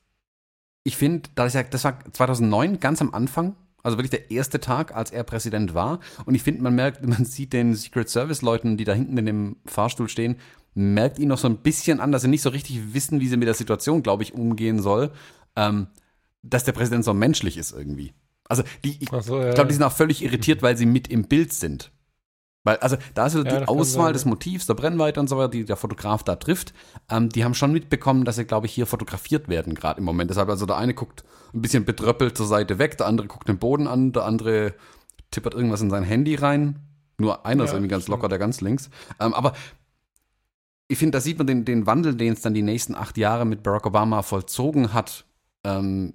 ich finde, das war 2009, ganz am Anfang also wirklich der erste Tag, als er Präsident war. Und ich finde, man merkt, *laughs* man sieht den Secret Service Leuten, die da hinten in dem Fahrstuhl stehen, merkt ihn noch so ein bisschen an, dass sie nicht so richtig wissen, wie sie mit der Situation, glaube ich, umgehen soll. Ähm, dass der Präsident so menschlich ist irgendwie. Also die, ich, so, ja. ich glaube, die sind auch völlig irritiert, weil sie mit im Bild sind. Weil, also da ist ja, die Auswahl sein, des Motivs, der Brennweite und so weiter, die der Fotograf da trifft. Ähm, die haben schon mitbekommen, dass sie, glaube ich, hier fotografiert werden, gerade im Moment. Deshalb, also der eine guckt ein bisschen betröppelt zur Seite weg, der andere guckt den Boden an, der andere tippert irgendwas in sein Handy rein. Nur einer ja, ist irgendwie ganz locker, der ganz links. Ähm, aber ich finde, da sieht man den, den Wandel, den es dann die nächsten acht Jahre mit Barack Obama vollzogen hat, ähm,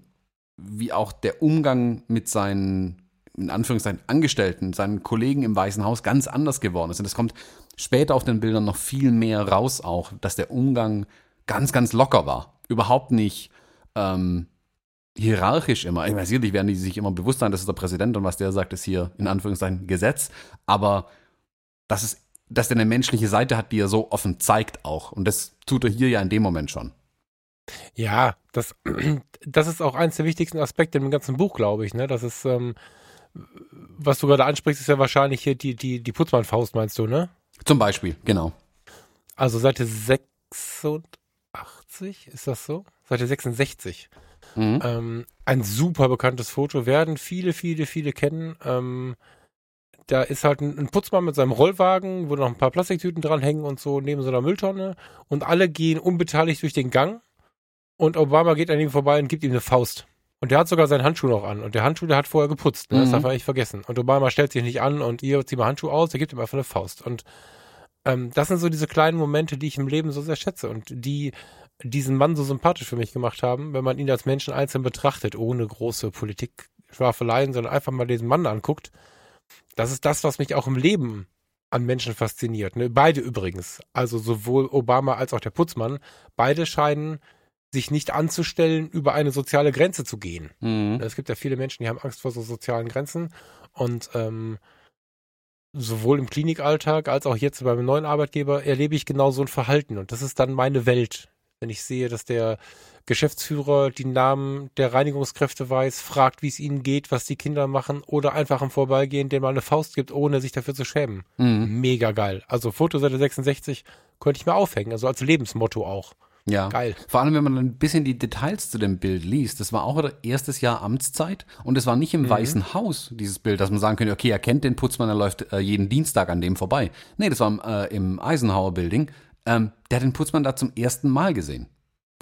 wie auch der Umgang mit seinen in Anführungszeichen Angestellten, seinen Kollegen im Weißen Haus ganz anders geworden ist. Und es kommt später auf den Bildern noch viel mehr raus auch, dass der Umgang ganz, ganz locker war. Überhaupt nicht ähm, hierarchisch immer. Ich weiß nicht, werden die sich immer bewusst sein, das ist der Präsident und was der sagt, ist hier in Anführungszeichen Gesetz. Aber dass es, dass der eine menschliche Seite hat, die er so offen zeigt auch. Und das tut er hier ja in dem Moment schon. Ja, das, *clears throat* das ist auch eins der wichtigsten Aspekte im ganzen Buch, glaube ich. Ne? Das ist, ähm, was du gerade ansprichst, ist ja wahrscheinlich hier die, die, die Putzmann-Faust, meinst du, ne? Zum Beispiel, genau. Also Seite 86, ist das so? Seite 66. Mhm. Ähm, ein super bekanntes Foto, werden viele, viele, viele kennen. Ähm, da ist halt ein, ein, Putzmann mit seinem Rollwagen, wo noch ein paar Plastiktüten dranhängen und so neben so einer Mülltonne. Und alle gehen unbeteiligt durch den Gang. Und Obama geht an ihm vorbei und gibt ihm eine Faust. Und der hat sogar seinen Handschuh noch an. Und der Handschuh, der hat vorher geputzt. Ne? Das darf mhm. er nicht vergessen. Und Obama stellt sich nicht an und ihr zieht mal Handschuh aus, der gibt ihm einfach eine Faust. Und ähm, das sind so diese kleinen Momente, die ich im Leben so sehr schätze und die diesen Mann so sympathisch für mich gemacht haben, wenn man ihn als Menschen einzeln betrachtet, ohne große Politikschwafeleien, sondern einfach mal diesen Mann anguckt. Das ist das, was mich auch im Leben an Menschen fasziniert. Ne? Beide übrigens. Also sowohl Obama als auch der Putzmann. Beide scheinen sich nicht anzustellen, über eine soziale Grenze zu gehen. Mhm. Es gibt ja viele Menschen, die haben Angst vor so sozialen Grenzen. Und ähm, sowohl im Klinikalltag als auch jetzt beim neuen Arbeitgeber erlebe ich genau so ein Verhalten. Und das ist dann meine Welt. Wenn ich sehe, dass der Geschäftsführer die Namen der Reinigungskräfte weiß, fragt, wie es ihnen geht, was die Kinder machen oder einfach im Vorbeigehen dem mal eine Faust gibt, ohne sich dafür zu schämen. Mhm. Mega geil. Also Fotoseite 66 könnte ich mir aufhängen, also als Lebensmotto auch. Ja. Geil. Vor allem, wenn man ein bisschen die Details zu dem Bild liest. Das war auch erstes Jahr Amtszeit und es war nicht im mhm. Weißen Haus, dieses Bild, dass man sagen könnte, okay, er kennt den Putzmann, er läuft äh, jeden Dienstag an dem vorbei. Nee, das war im, äh, im Eisenhower Building. Ähm, der hat den Putzmann da zum ersten Mal gesehen.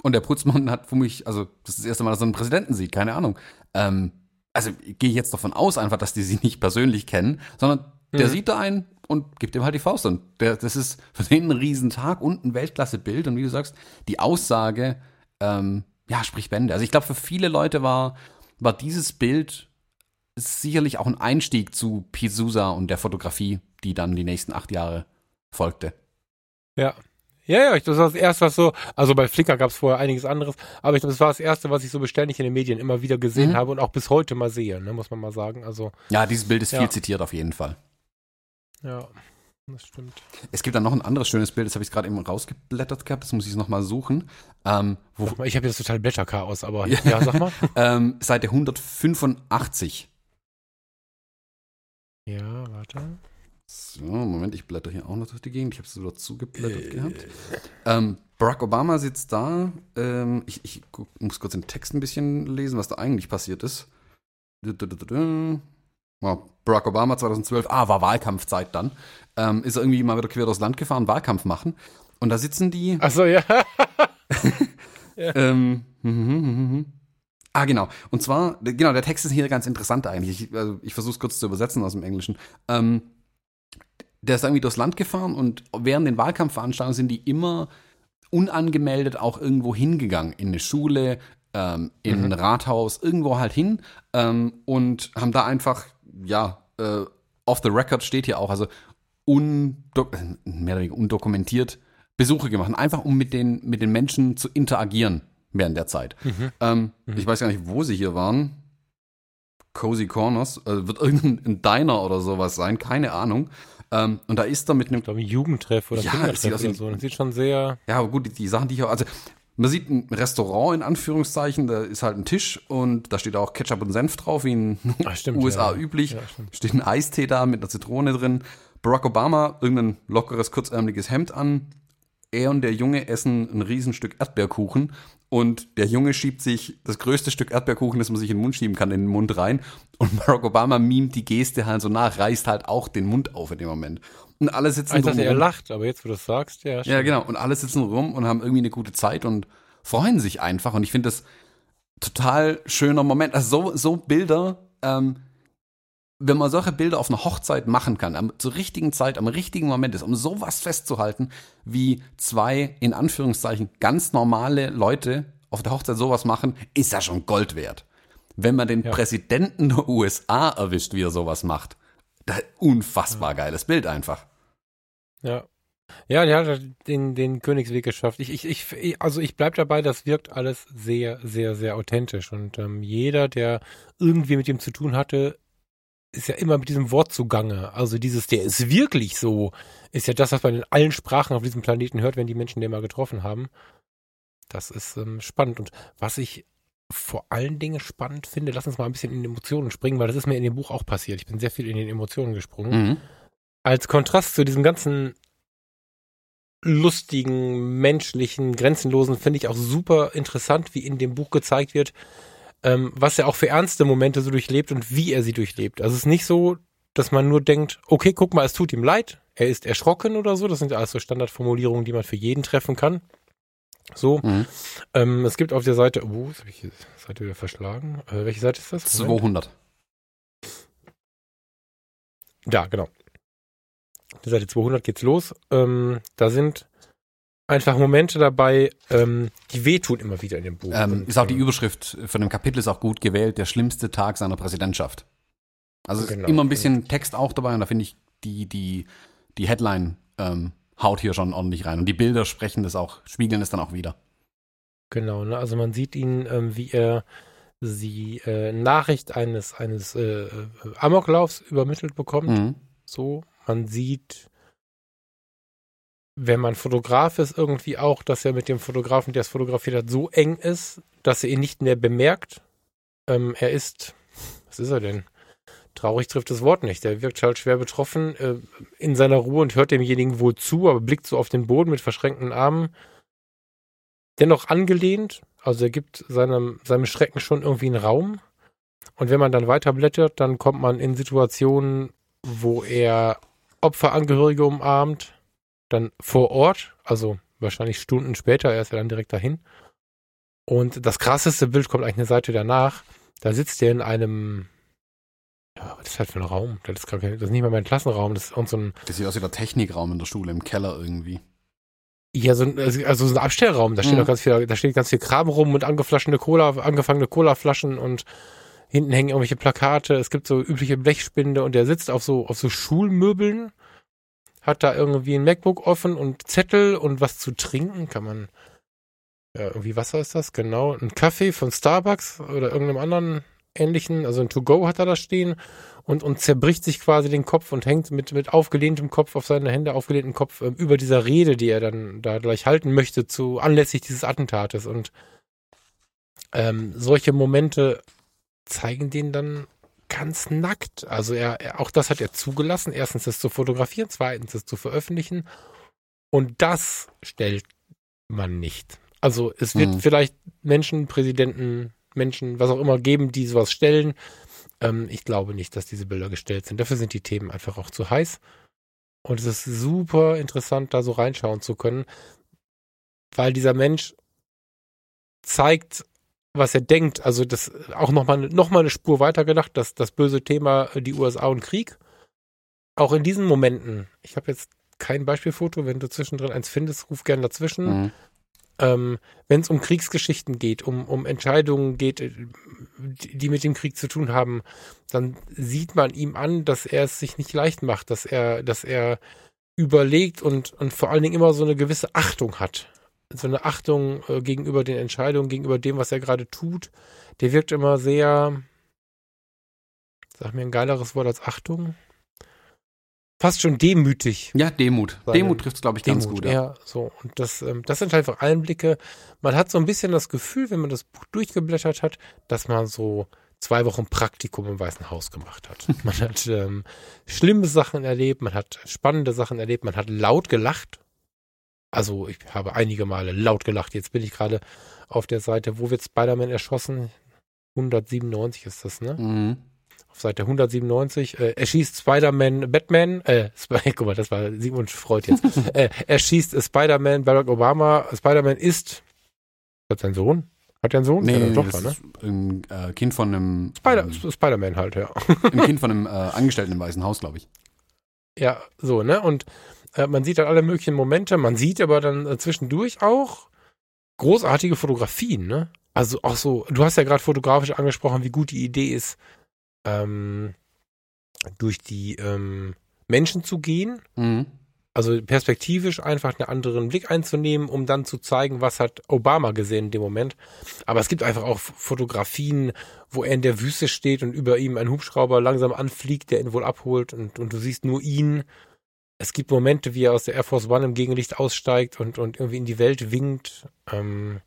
Und der Putzmann hat für mich, also das ist das erste Mal, dass er einen Präsidenten sieht, keine Ahnung. Ähm, also gehe ich jetzt davon aus einfach, dass die sie nicht persönlich kennen, sondern der mhm. sieht da einen und gibt ihm halt die Faust. Und der, das ist für den ein Riesentag und ein Weltklasse-Bild. Und wie du sagst, die Aussage, ähm, ja, spricht Bände. Also ich glaube, für viele Leute war, war dieses Bild sicherlich auch ein Einstieg zu Pisusa und der Fotografie, die dann die nächsten acht Jahre folgte. Ja. Ja, ja, das war das erste, was so, also bei Flickr gab es vorher einiges anderes, aber ich glaube, das war das erste, was ich so beständig in den Medien immer wieder gesehen mhm. habe und auch bis heute mal sehe, ne, muss man mal sagen. Also Ja, dieses Bild ist ja. viel zitiert auf jeden Fall. Ja, das stimmt. Es gibt dann noch ein anderes schönes Bild, das habe ich gerade eben rausgeblättert gehabt, das muss ich nochmal suchen. Ähm, mal, ich habe jetzt total Blätterchaos, aber ja, ja sag mal. *laughs* ähm, Seite 185. Ja, warte. So, Moment, ich blätter hier auch noch durch die Gegend. Ich habe es so dazu geblättert äh, gehabt. Ähm, Barack Obama sitzt da. Ähm, ich, ich, muss kurz den Text ein bisschen lesen, was da eigentlich passiert ist. Barack Obama 2012, ah, war Wahlkampfzeit dann, ähm, ist er irgendwie mal wieder quer durchs Land gefahren, Wahlkampf machen. Und da sitzen die. Ach so, ja. *laughs* ja. ähm, hm, hm, hm, ah, genau. Und zwar, genau, der Text ist hier ganz interessant eigentlich. Ich, also, ich versuche es kurz zu übersetzen aus dem Englischen. Ähm, der ist irgendwie durchs Land gefahren und während den Wahlkampfveranstaltungen sind die immer unangemeldet auch irgendwo hingegangen. In eine Schule, ähm, in mhm. ein Rathaus, irgendwo halt hin ähm, und haben da einfach ja, äh, off the record steht hier auch, also undok mehr oder weniger undokumentiert Besuche gemacht, einfach um mit den, mit den Menschen zu interagieren während der Zeit. Mhm. Ähm, mhm. Ich weiß gar nicht, wo sie hier waren. Cozy Corners, äh, wird *laughs* irgendein Diner oder sowas sein, keine Ahnung. Ähm, und da ist er mit einem. Ich glaube, Jugendtreff oder ja, Kindertreff oder so. Das sieht schon sehr. Ja, aber gut, die, die Sachen, die ich auch. Also, man sieht ein Restaurant in Anführungszeichen, da ist halt ein Tisch und da steht auch Ketchup und Senf drauf, wie in Ach, stimmt, USA ja. üblich. Ja, steht ein Eistee da mit einer Zitrone drin. Barack Obama, irgendein lockeres, kurzärmeliges Hemd an. Er und der Junge essen ein Riesenstück Erdbeerkuchen und der Junge schiebt sich das größte Stück Erdbeerkuchen, das man sich in den Mund schieben kann, in den Mund rein. Und Barack Obama mimt die Geste halt so nach, reißt halt auch den Mund auf in dem Moment. Und alle sitzen ich dachte, er lacht, aber jetzt, wo du es sagst, ja. Stimmt. Ja, genau. Und alle sitzen rum und haben irgendwie eine gute Zeit und freuen sich einfach. Und ich finde das total schöner Moment. Also so, so Bilder, ähm, wenn man solche Bilder auf einer Hochzeit machen kann, am, zur richtigen Zeit, am richtigen Moment ist, um sowas festzuhalten, wie zwei, in Anführungszeichen, ganz normale Leute auf der Hochzeit sowas machen, ist ja schon Gold wert. Wenn man den ja. Präsidenten der USA erwischt, wie er sowas macht, unfassbar ja. geiles Bild einfach. Ja. Ja, der hat den, den Königsweg geschafft. Ich, ich, ich, also ich bleib dabei, das wirkt alles sehr, sehr, sehr authentisch. Und ähm, jeder, der irgendwie mit dem zu tun hatte, ist ja immer mit diesem Wort zugange. Also dieses, der ist wirklich so, ist ja das, was man in allen Sprachen auf diesem Planeten hört, wenn die Menschen den mal getroffen haben. Das ist ähm, spannend. Und was ich vor allen Dingen spannend finde, lass uns mal ein bisschen in Emotionen springen, weil das ist mir in dem Buch auch passiert. Ich bin sehr viel in den Emotionen gesprungen. Mhm. Als Kontrast zu diesem ganzen lustigen, menschlichen, grenzenlosen, finde ich auch super interessant, wie in dem Buch gezeigt wird, ähm, was er auch für ernste Momente so durchlebt und wie er sie durchlebt. Also es ist nicht so, dass man nur denkt, okay, guck mal, es tut ihm leid, er ist erschrocken oder so. Das sind alles so Standardformulierungen, die man für jeden treffen kann. So. Mhm. Ähm, es gibt auf der Seite, wo oh, habe ich die Seite wieder verschlagen? Äh, welche Seite ist das? Moment. 200. Da, genau. Die Seite 200 geht's los. Ähm, da sind einfach Momente dabei, ähm, die wehtun immer wieder in dem Buch. Ähm, ist auch die Überschrift von dem Kapitel ist auch gut gewählt, der schlimmste Tag seiner Präsidentschaft. Also genau. ist immer ein bisschen Text auch dabei und da finde ich die, die die Headline ähm, haut hier schon ordentlich rein. Und die Bilder sprechen das auch, spiegeln es dann auch wieder. Genau, ne? also man sieht ihn, ähm, wie er sie äh, Nachricht eines, eines äh, äh, Amoklaufs übermittelt bekommt. Mhm. So, man sieht, wenn man Fotograf ist, irgendwie auch, dass er mit dem Fotografen, der es fotografiert hat, so eng ist, dass er ihn nicht mehr bemerkt. Ähm, er ist, was ist er denn? Traurig trifft das Wort nicht. Er wirkt halt schwer betroffen äh, in seiner Ruhe und hört demjenigen wohl zu, aber blickt so auf den Boden mit verschränkten Armen. Dennoch angelehnt, also er gibt seinem, seinem Schrecken schon irgendwie einen Raum. Und wenn man dann weiterblättert, dann kommt man in Situationen, wo er Opferangehörige umarmt, dann vor Ort, also wahrscheinlich Stunden später, er ist ja dann direkt dahin. Und das krasseste Bild kommt eigentlich eine Seite danach. Da sitzt er in einem ja, was ist halt für ein Raum? Das ist, gar kein, das ist nicht mal mein Klassenraum, das ist so ein. Das sieht aus wie der Technikraum in der Schule, im Keller irgendwie. Ja, so ein, also, also so ein Abstellraum, da steht mhm. noch ganz viel, da steht ganz viel Kram rum und angeflaschene Cola, angefangene Colaflaschen und hinten hängen irgendwelche Plakate, es gibt so übliche Blechspinde und der sitzt auf so, auf so Schulmöbeln, hat da irgendwie ein MacBook offen und Zettel und was zu trinken, kann man, ja, irgendwie Wasser ist das, genau, ein Kaffee von Starbucks oder irgendeinem anderen ähnlichen, also ein To-Go hat er da stehen und, und zerbricht sich quasi den Kopf und hängt mit, mit aufgelehntem Kopf auf seine Hände, aufgelehnten Kopf äh, über dieser Rede, die er dann da gleich halten möchte, zu anlässlich dieses Attentates. Und ähm, solche Momente zeigen den dann ganz nackt. Also er, er, auch das hat er zugelassen. Erstens das zu fotografieren, zweitens das zu veröffentlichen. Und das stellt man nicht. Also es wird mhm. vielleicht Menschen, Präsidenten, Menschen, was auch immer geben, die sowas stellen. Ähm, ich glaube nicht, dass diese Bilder gestellt sind. Dafür sind die Themen einfach auch zu heiß. Und es ist super interessant, da so reinschauen zu können, weil dieser Mensch zeigt, was er denkt. Also das auch nochmal noch mal eine Spur weiter gedacht, dass das böse Thema äh, die USA und Krieg. Auch in diesen Momenten, ich habe jetzt kein Beispielfoto, wenn du zwischendrin eins findest, ruf gern dazwischen. Mhm. Ähm, Wenn es um Kriegsgeschichten geht, um, um Entscheidungen geht, äh, die mit dem Krieg zu tun haben, dann sieht man ihm an, dass er es sich nicht leicht macht, dass er, dass er überlegt und, und vor allen Dingen immer so eine gewisse Achtung hat. So eine Achtung äh, gegenüber den Entscheidungen, gegenüber dem, was er gerade tut. Der wirkt immer sehr, sag mir ein geileres Wort als Achtung fast schon demütig. Ja, Demut. Seine Demut trifft es, glaube ich, ganz Demut, gut. Ja. ja, so. Und das, ähm, das sind einfach Einblicke. Man hat so ein bisschen das Gefühl, wenn man das Buch durchgeblättert hat, dass man so zwei Wochen Praktikum im Weißen Haus gemacht hat. *laughs* Man hat ähm, schlimme Sachen erlebt, man hat spannende Sachen erlebt, man hat laut gelacht. Also ich habe einige Male laut gelacht. Jetzt bin ich gerade auf der Seite, wo wird Spider-Man erschossen? 197 ist das, ne? Mhm auf Seite 197, äh, erschießt Spider-Man Batman, äh, *laughs* guck mal, das war Sigmund Freud jetzt, *laughs* äh, erschießt Spider-Man Barack Obama, Spider-Man ist, hat sein Sohn? Hat er einen Sohn? Nee, nee Tochter, ne? ein äh, Kind von einem Spider ähm, Spider-Man halt, ja. ein Kind von *laughs* einem äh, Angestellten im Weißen Haus, glaube ich. Ja, so, ne? Und äh, man sieht halt alle möglichen Momente, man sieht aber dann äh, zwischendurch auch großartige Fotografien, ne? Also auch so, du hast ja gerade fotografisch angesprochen, wie gut die Idee ist, ähm, durch die ähm, Menschen zu gehen. Mhm. Also perspektivisch einfach einen anderen Blick einzunehmen, um dann zu zeigen, was hat Obama gesehen in dem Moment. Aber es gibt einfach auch Fotografien, wo er in der Wüste steht und über ihm ein Hubschrauber langsam anfliegt, der ihn wohl abholt und, und du siehst nur ihn. Es gibt Momente, wie er aus der Air Force One im Gegenlicht aussteigt und, und irgendwie in die Welt winkt. Ähm,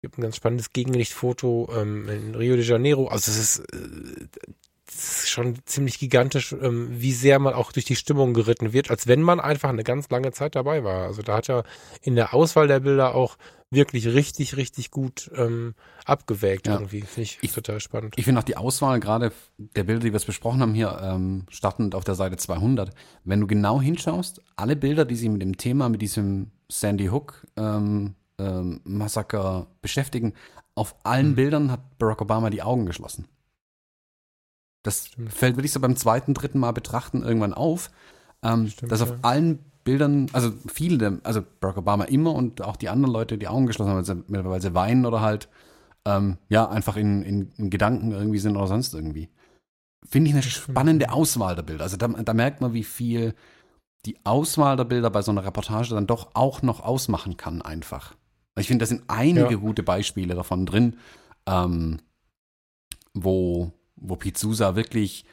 gibt ein ganz spannendes Gegenlichtfoto ähm, in Rio de Janeiro. Also es ist, äh, ist schon ziemlich gigantisch, ähm, wie sehr man auch durch die Stimmung geritten wird, als wenn man einfach eine ganz lange Zeit dabei war. Also da hat er in der Auswahl der Bilder auch wirklich richtig, richtig gut ähm, abgewägt ja. irgendwie. Finde ich, ich, total spannend. Ich finde auch die Auswahl gerade der Bilder, die wir jetzt besprochen haben hier, ähm, startend auf der Seite 200. Wenn du genau hinschaust, alle Bilder, die sich mit dem Thema, mit diesem Sandy Hook ähm, ähm, Massaker beschäftigen. Auf allen mhm. Bildern hat Barack Obama die Augen geschlossen. Das Stimmt. fällt wirklich so beim zweiten, dritten Mal betrachten irgendwann auf, ähm, Stimmt, dass auf ja. allen Bildern, also viele, also Barack Obama immer und auch die anderen Leute die Augen geschlossen haben, weil sie, weil sie weinen oder halt ähm, ja einfach in, in, in, Gedanken irgendwie sind oder sonst irgendwie. Finde ich eine spannende Auswahl der Bilder. Also da, da merkt man, wie viel die Auswahl der Bilder bei so einer Reportage dann doch auch noch ausmachen kann, einfach. Ich finde, da sind einige ja. gute Beispiele davon drin, ähm, wo, wo Pizzusa wirklich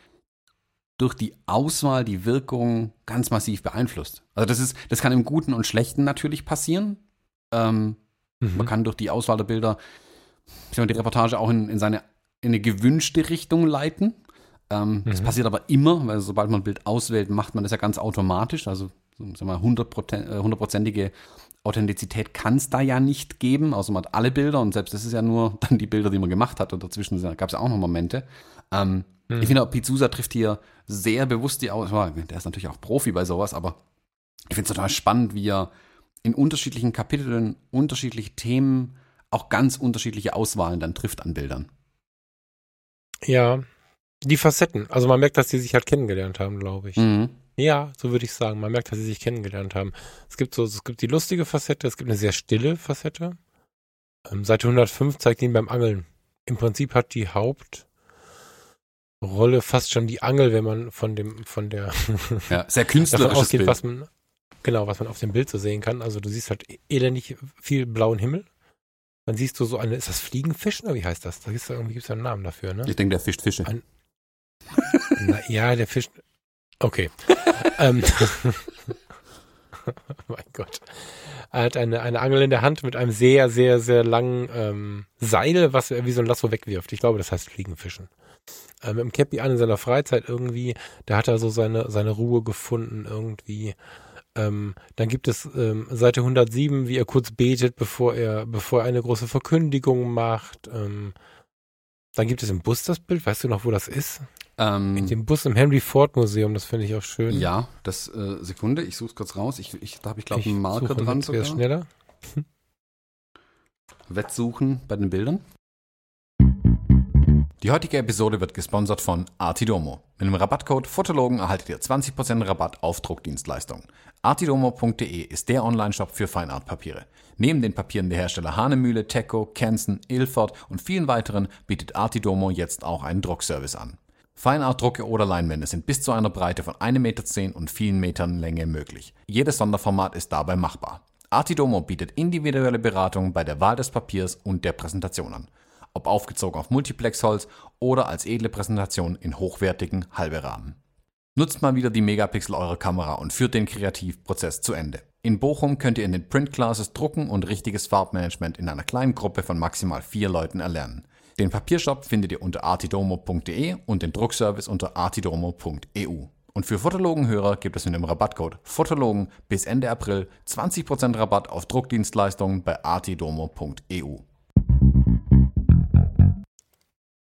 durch die Auswahl die Wirkung ganz massiv beeinflusst. Also das ist, das kann im Guten und Schlechten natürlich passieren. Ähm, mhm. Man kann durch die Auswahl der Bilder die Reportage auch in, in seine in eine gewünschte Richtung leiten. Ähm, mhm. Das passiert aber immer, weil sobald man ein Bild auswählt, macht man das ja ganz automatisch. Also sagen wir, äh, hundertprozentige Authentizität kann es da ja nicht geben, außer man hat alle Bilder und selbst das ist ja nur *laughs* dann die Bilder, die man gemacht hat und dazwischen gab es ja auch noch Momente. Ähm, mhm. Ich finde, Pizusa trifft hier sehr bewusst die Auswahl. Der ist natürlich auch Profi bei sowas, aber ich finde es total spannend, wie er in unterschiedlichen Kapiteln unterschiedliche Themen auch ganz unterschiedliche Auswahlen dann trifft an Bildern. Ja, die Facetten. Also man merkt, dass die sich halt kennengelernt haben, glaube ich. Mhm. Ja, so würde ich sagen. Man merkt, dass sie sich kennengelernt haben. Es gibt so, es gibt die lustige Facette, es gibt eine sehr stille Facette. Ähm, Seite 105 zeigt ihn beim Angeln. Im Prinzip hat die Hauptrolle fast schon die Angel, wenn man von dem, von der, *laughs* ja, sehr künstlerisches ausgeht, Bild. was man, genau, was man auf dem Bild so sehen kann. Also du siehst halt elendig viel blauen Himmel. Dann siehst du so eine, ist das Fliegenfisch oder wie heißt das? Da gibt's da irgendwie gibt's einen Namen dafür, ne? Ich denke, der fischt Fische. Ein, na, ja, der Fisch. Okay. *laughs* ähm, *laughs* mein Gott. Er hat eine, eine Angel in der Hand mit einem sehr, sehr, sehr langen ähm, Seil, was er wie so ein Lasso wegwirft. Ich glaube, das heißt Fliegenfischen. Ähm, mit dem Cappy an in seiner Freizeit irgendwie, da hat er so seine, seine Ruhe gefunden irgendwie. Ähm, dann gibt es ähm, Seite 107, wie er kurz betet, bevor er, bevor er eine große Verkündigung macht. Ähm, dann gibt es im Bus das Bild, weißt du noch, wo das ist? Ähm, In dem Bus im Henry Ford Museum, das finde ich auch schön. Ja, das äh, Sekunde, ich suche es kurz raus. Ich, ich, da habe ich glaube einen Marker dran sogar. schneller. *laughs* Wettsuchen bei den Bildern. Die heutige Episode wird gesponsert von Artidomo. Mit dem Rabattcode Fotologen erhaltet ihr 20% Rabatt auf Druckdienstleistungen. Artidomo.de ist der Onlineshop für Feinartpapiere. Neben den Papieren der Hersteller Hanemühle, Teco, Kenson, Ilford und vielen weiteren bietet Artidomo jetzt auch einen Druckservice an. Feinartdrucke oder Leinwände sind bis zu einer Breite von 1,10 Meter und vielen Metern Länge möglich. Jedes Sonderformat ist dabei machbar. Artidomo bietet individuelle Beratung bei der Wahl des Papiers und der Präsentation an. Ob aufgezogen auf Multiplexholz oder als edle Präsentation in hochwertigen Halberahmen. Nutzt mal wieder die Megapixel eurer Kamera und führt den Kreativprozess zu Ende. In Bochum könnt ihr in den Print Classes drucken und richtiges Farbmanagement in einer kleinen Gruppe von maximal vier Leuten erlernen. Den Papiershop findet ihr unter artidomo.de und den Druckservice unter artidomo.eu. Und für Fotologenhörer gibt es mit dem Rabattcode Fotologen bis Ende April 20% Rabatt auf Druckdienstleistungen bei artidomo.eu.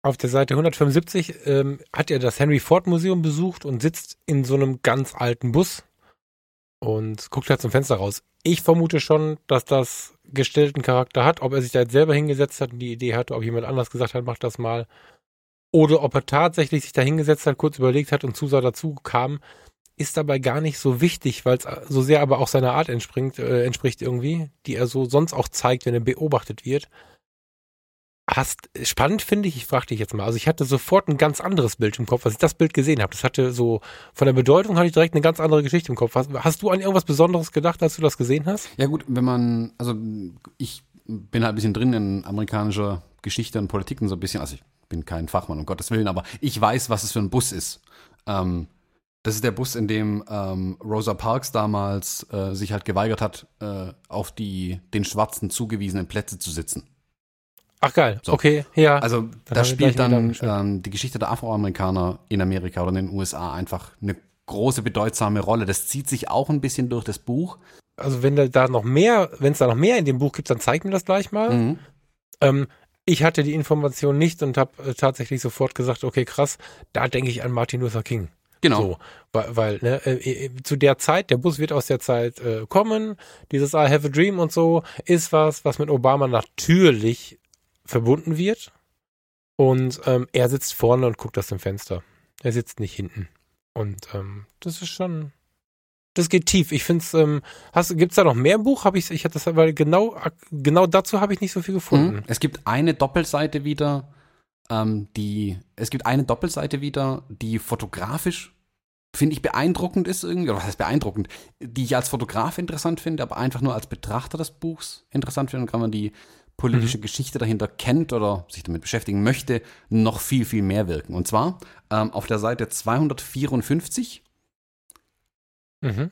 Auf der Seite 175 ähm, hat er das Henry Ford Museum besucht und sitzt in so einem ganz alten Bus und guckt halt zum Fenster raus. Ich vermute schon, dass das gestellten Charakter hat. Ob er sich da jetzt selber hingesetzt hat und die Idee hatte, ob jemand anders gesagt hat, mach das mal. Oder ob er tatsächlich sich da hingesetzt hat, kurz überlegt hat und Zusa dazu kam, ist dabei gar nicht so wichtig, weil es so sehr aber auch seiner Art entspringt, äh, entspricht irgendwie, die er so sonst auch zeigt, wenn er beobachtet wird hast, spannend finde ich, ich frage dich jetzt mal, also ich hatte sofort ein ganz anderes Bild im Kopf, als ich das Bild gesehen habe. Das hatte so, von der Bedeutung hatte ich direkt eine ganz andere Geschichte im Kopf. Hast, hast du an irgendwas Besonderes gedacht, als du das gesehen hast? Ja gut, wenn man, also ich bin halt ein bisschen drin in amerikanischer Geschichte und Politik und so ein bisschen, also ich bin kein Fachmann, um Gottes Willen, aber ich weiß, was es für ein Bus ist. Ähm, das ist der Bus, in dem ähm, Rosa Parks damals äh, sich halt geweigert hat, äh, auf die den Schwarzen zugewiesenen Plätze zu sitzen. Ach geil, so. okay, ja. Also da spielt dann ähm, die Geschichte der Afroamerikaner in Amerika oder in den USA einfach eine große bedeutsame Rolle. Das zieht sich auch ein bisschen durch das Buch. Also wenn da noch mehr, wenn es da noch mehr in dem Buch gibt, dann zeig mir das gleich mal. Mhm. Ähm, ich hatte die Information nicht und habe äh, tatsächlich sofort gesagt, okay, krass, da denke ich an Martin Luther King. Genau. So, weil, weil ne, äh, äh, zu der Zeit, der Bus wird aus der Zeit äh, kommen, dieses I have a dream und so, ist was, was mit Obama natürlich verbunden wird. Und ähm, er sitzt vorne und guckt aus dem Fenster. Er sitzt nicht hinten. Und ähm, das ist schon. Das geht tief. Ich finde es, ähm, hast, gibt's da noch mehr Buch? Habe ich, ich hatte das, weil genau, genau dazu habe ich nicht so viel gefunden. Mhm. Es gibt eine Doppelseite wieder, ähm, die, es gibt eine Doppelseite wieder, die fotografisch finde ich, beeindruckend ist irgendwie, oder was heißt beeindruckend, die ich als Fotograf interessant finde, aber einfach nur als Betrachter des Buchs interessant finde, kann man die politische mhm. Geschichte dahinter kennt oder sich damit beschäftigen möchte, noch viel, viel mehr wirken. Und zwar ähm, auf der Seite 254 mhm.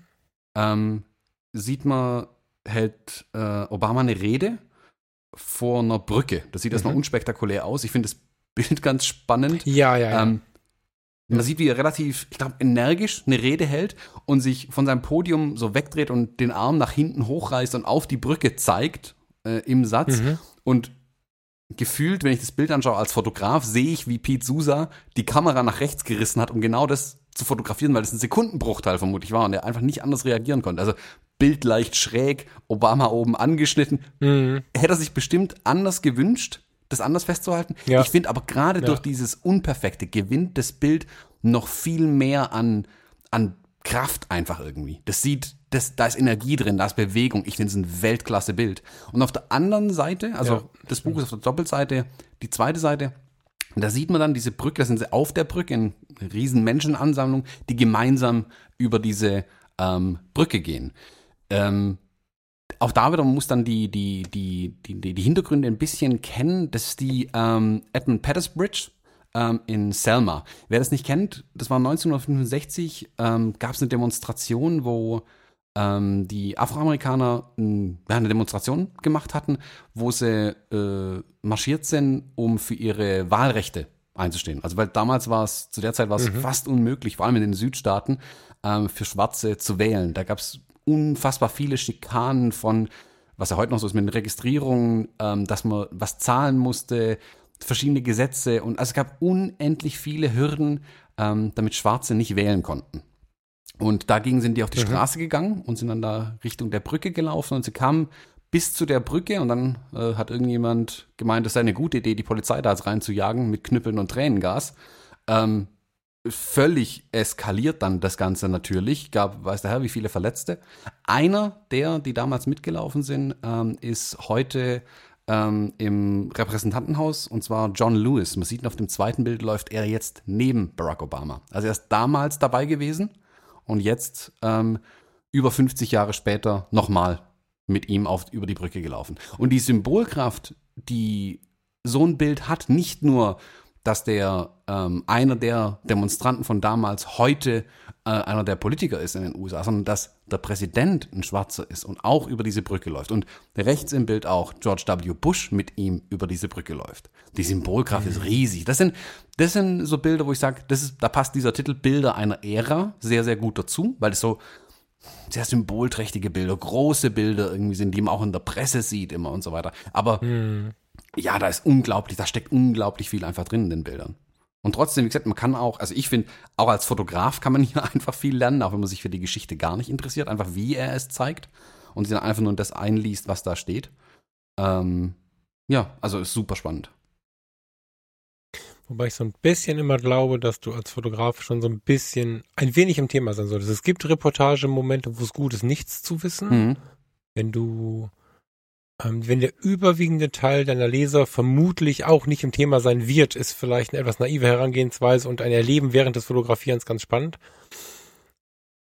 ähm, sieht man, hält äh, Obama eine Rede vor einer Brücke. Das sieht mhm. erstmal unspektakulär aus. Ich finde das Bild *laughs* ganz spannend. Ja, ja, ja. Ähm, man sieht, wie er relativ, ich glaube, energisch eine Rede hält und sich von seinem Podium so wegdreht und den Arm nach hinten hochreißt und auf die Brücke zeigt äh, im Satz. Mhm. Und gefühlt, wenn ich das Bild anschaue als Fotograf, sehe ich, wie Pete Sousa die Kamera nach rechts gerissen hat, um genau das zu fotografieren, weil es ein Sekundenbruchteil vermutlich war und er einfach nicht anders reagieren konnte. Also Bild leicht schräg, Obama oben angeschnitten. Mhm. Hätte er sich bestimmt anders gewünscht, das anders festzuhalten. Ja. Ich finde aber gerade ja. durch dieses Unperfekte gewinnt das Bild noch viel mehr an, an Kraft einfach irgendwie. Das sieht, das, da ist Energie drin, da ist Bewegung. Ich finde es ein Weltklasse-Bild. Und auf der anderen Seite, also ja. das Buch ist auf der Doppelseite, die zweite Seite, da sieht man dann diese Brücke, da sind sie auf der Brücke, eine riesen Menschenansammlung, die gemeinsam über diese ähm, Brücke gehen. Ähm, auch da wieder, man muss dann die, die, die, die, die Hintergründe ein bisschen kennen. Das ist die ähm, Edmund Pettus Bridge ähm, in Selma. Wer das nicht kennt, das war 1965, ähm, gab es eine Demonstration, wo ähm, die Afroamerikaner äh, eine Demonstration gemacht hatten, wo sie äh, marschiert sind, um für ihre Wahlrechte einzustehen. Also weil damals war es, zu der Zeit war es mhm. fast unmöglich, vor allem in den Südstaaten, ähm, für Schwarze zu wählen. Da gab es unfassbar viele Schikanen von, was ja heute noch so ist mit den Registrierungen, ähm, dass man was zahlen musste, verschiedene Gesetze und also es gab unendlich viele Hürden, ähm, damit Schwarze nicht wählen konnten. Und dagegen sind die auf die mhm. Straße gegangen und sind dann da Richtung der Brücke gelaufen und sie kamen bis zu der Brücke und dann äh, hat irgendjemand gemeint, es sei eine gute Idee, die Polizei da jetzt reinzujagen mit Knüppeln und Tränengas. Ähm, völlig eskaliert dann das Ganze natürlich. Gab, weiß der Herr, wie viele Verletzte. Einer der, die damals mitgelaufen sind, ähm, ist heute ähm, im Repräsentantenhaus und zwar John Lewis. Man sieht auf dem zweiten Bild läuft er jetzt neben Barack Obama. Also er ist damals dabei gewesen und jetzt ähm, über 50 Jahre später nochmal mit ihm auf, über die Brücke gelaufen. Und die Symbolkraft, die so ein Bild hat, nicht nur dass der ähm, einer der Demonstranten von damals heute äh, einer der Politiker ist in den USA, sondern dass der Präsident ein Schwarzer ist und auch über diese Brücke läuft. Und rechts im Bild auch George W. Bush mit ihm über diese Brücke läuft. Die Symbolkraft ist riesig. Das sind, das sind so Bilder, wo ich sage, da passt dieser Titel Bilder einer Ära sehr, sehr gut dazu, weil es so sehr symbolträchtige Bilder, große Bilder irgendwie sind, die man auch in der Presse sieht immer und so weiter. Aber mhm ja, da ist unglaublich, da steckt unglaublich viel einfach drin in den Bildern. Und trotzdem, wie gesagt, man kann auch, also ich finde, auch als Fotograf kann man *laughs* hier einfach viel lernen, auch wenn man sich für die Geschichte gar nicht interessiert, einfach wie er es zeigt und sich dann einfach nur das einliest, was da steht. Ähm, ja, also ist super spannend. Wobei ich so ein bisschen immer glaube, dass du als Fotograf schon so ein bisschen, ein wenig im Thema sein solltest. Es gibt Reportagemomente, wo es gut ist, nichts zu wissen. Mhm. Wenn du wenn der überwiegende Teil deiner Leser vermutlich auch nicht im Thema sein wird, ist vielleicht eine etwas naive Herangehensweise und ein Erleben während des Fotografierens ganz spannend.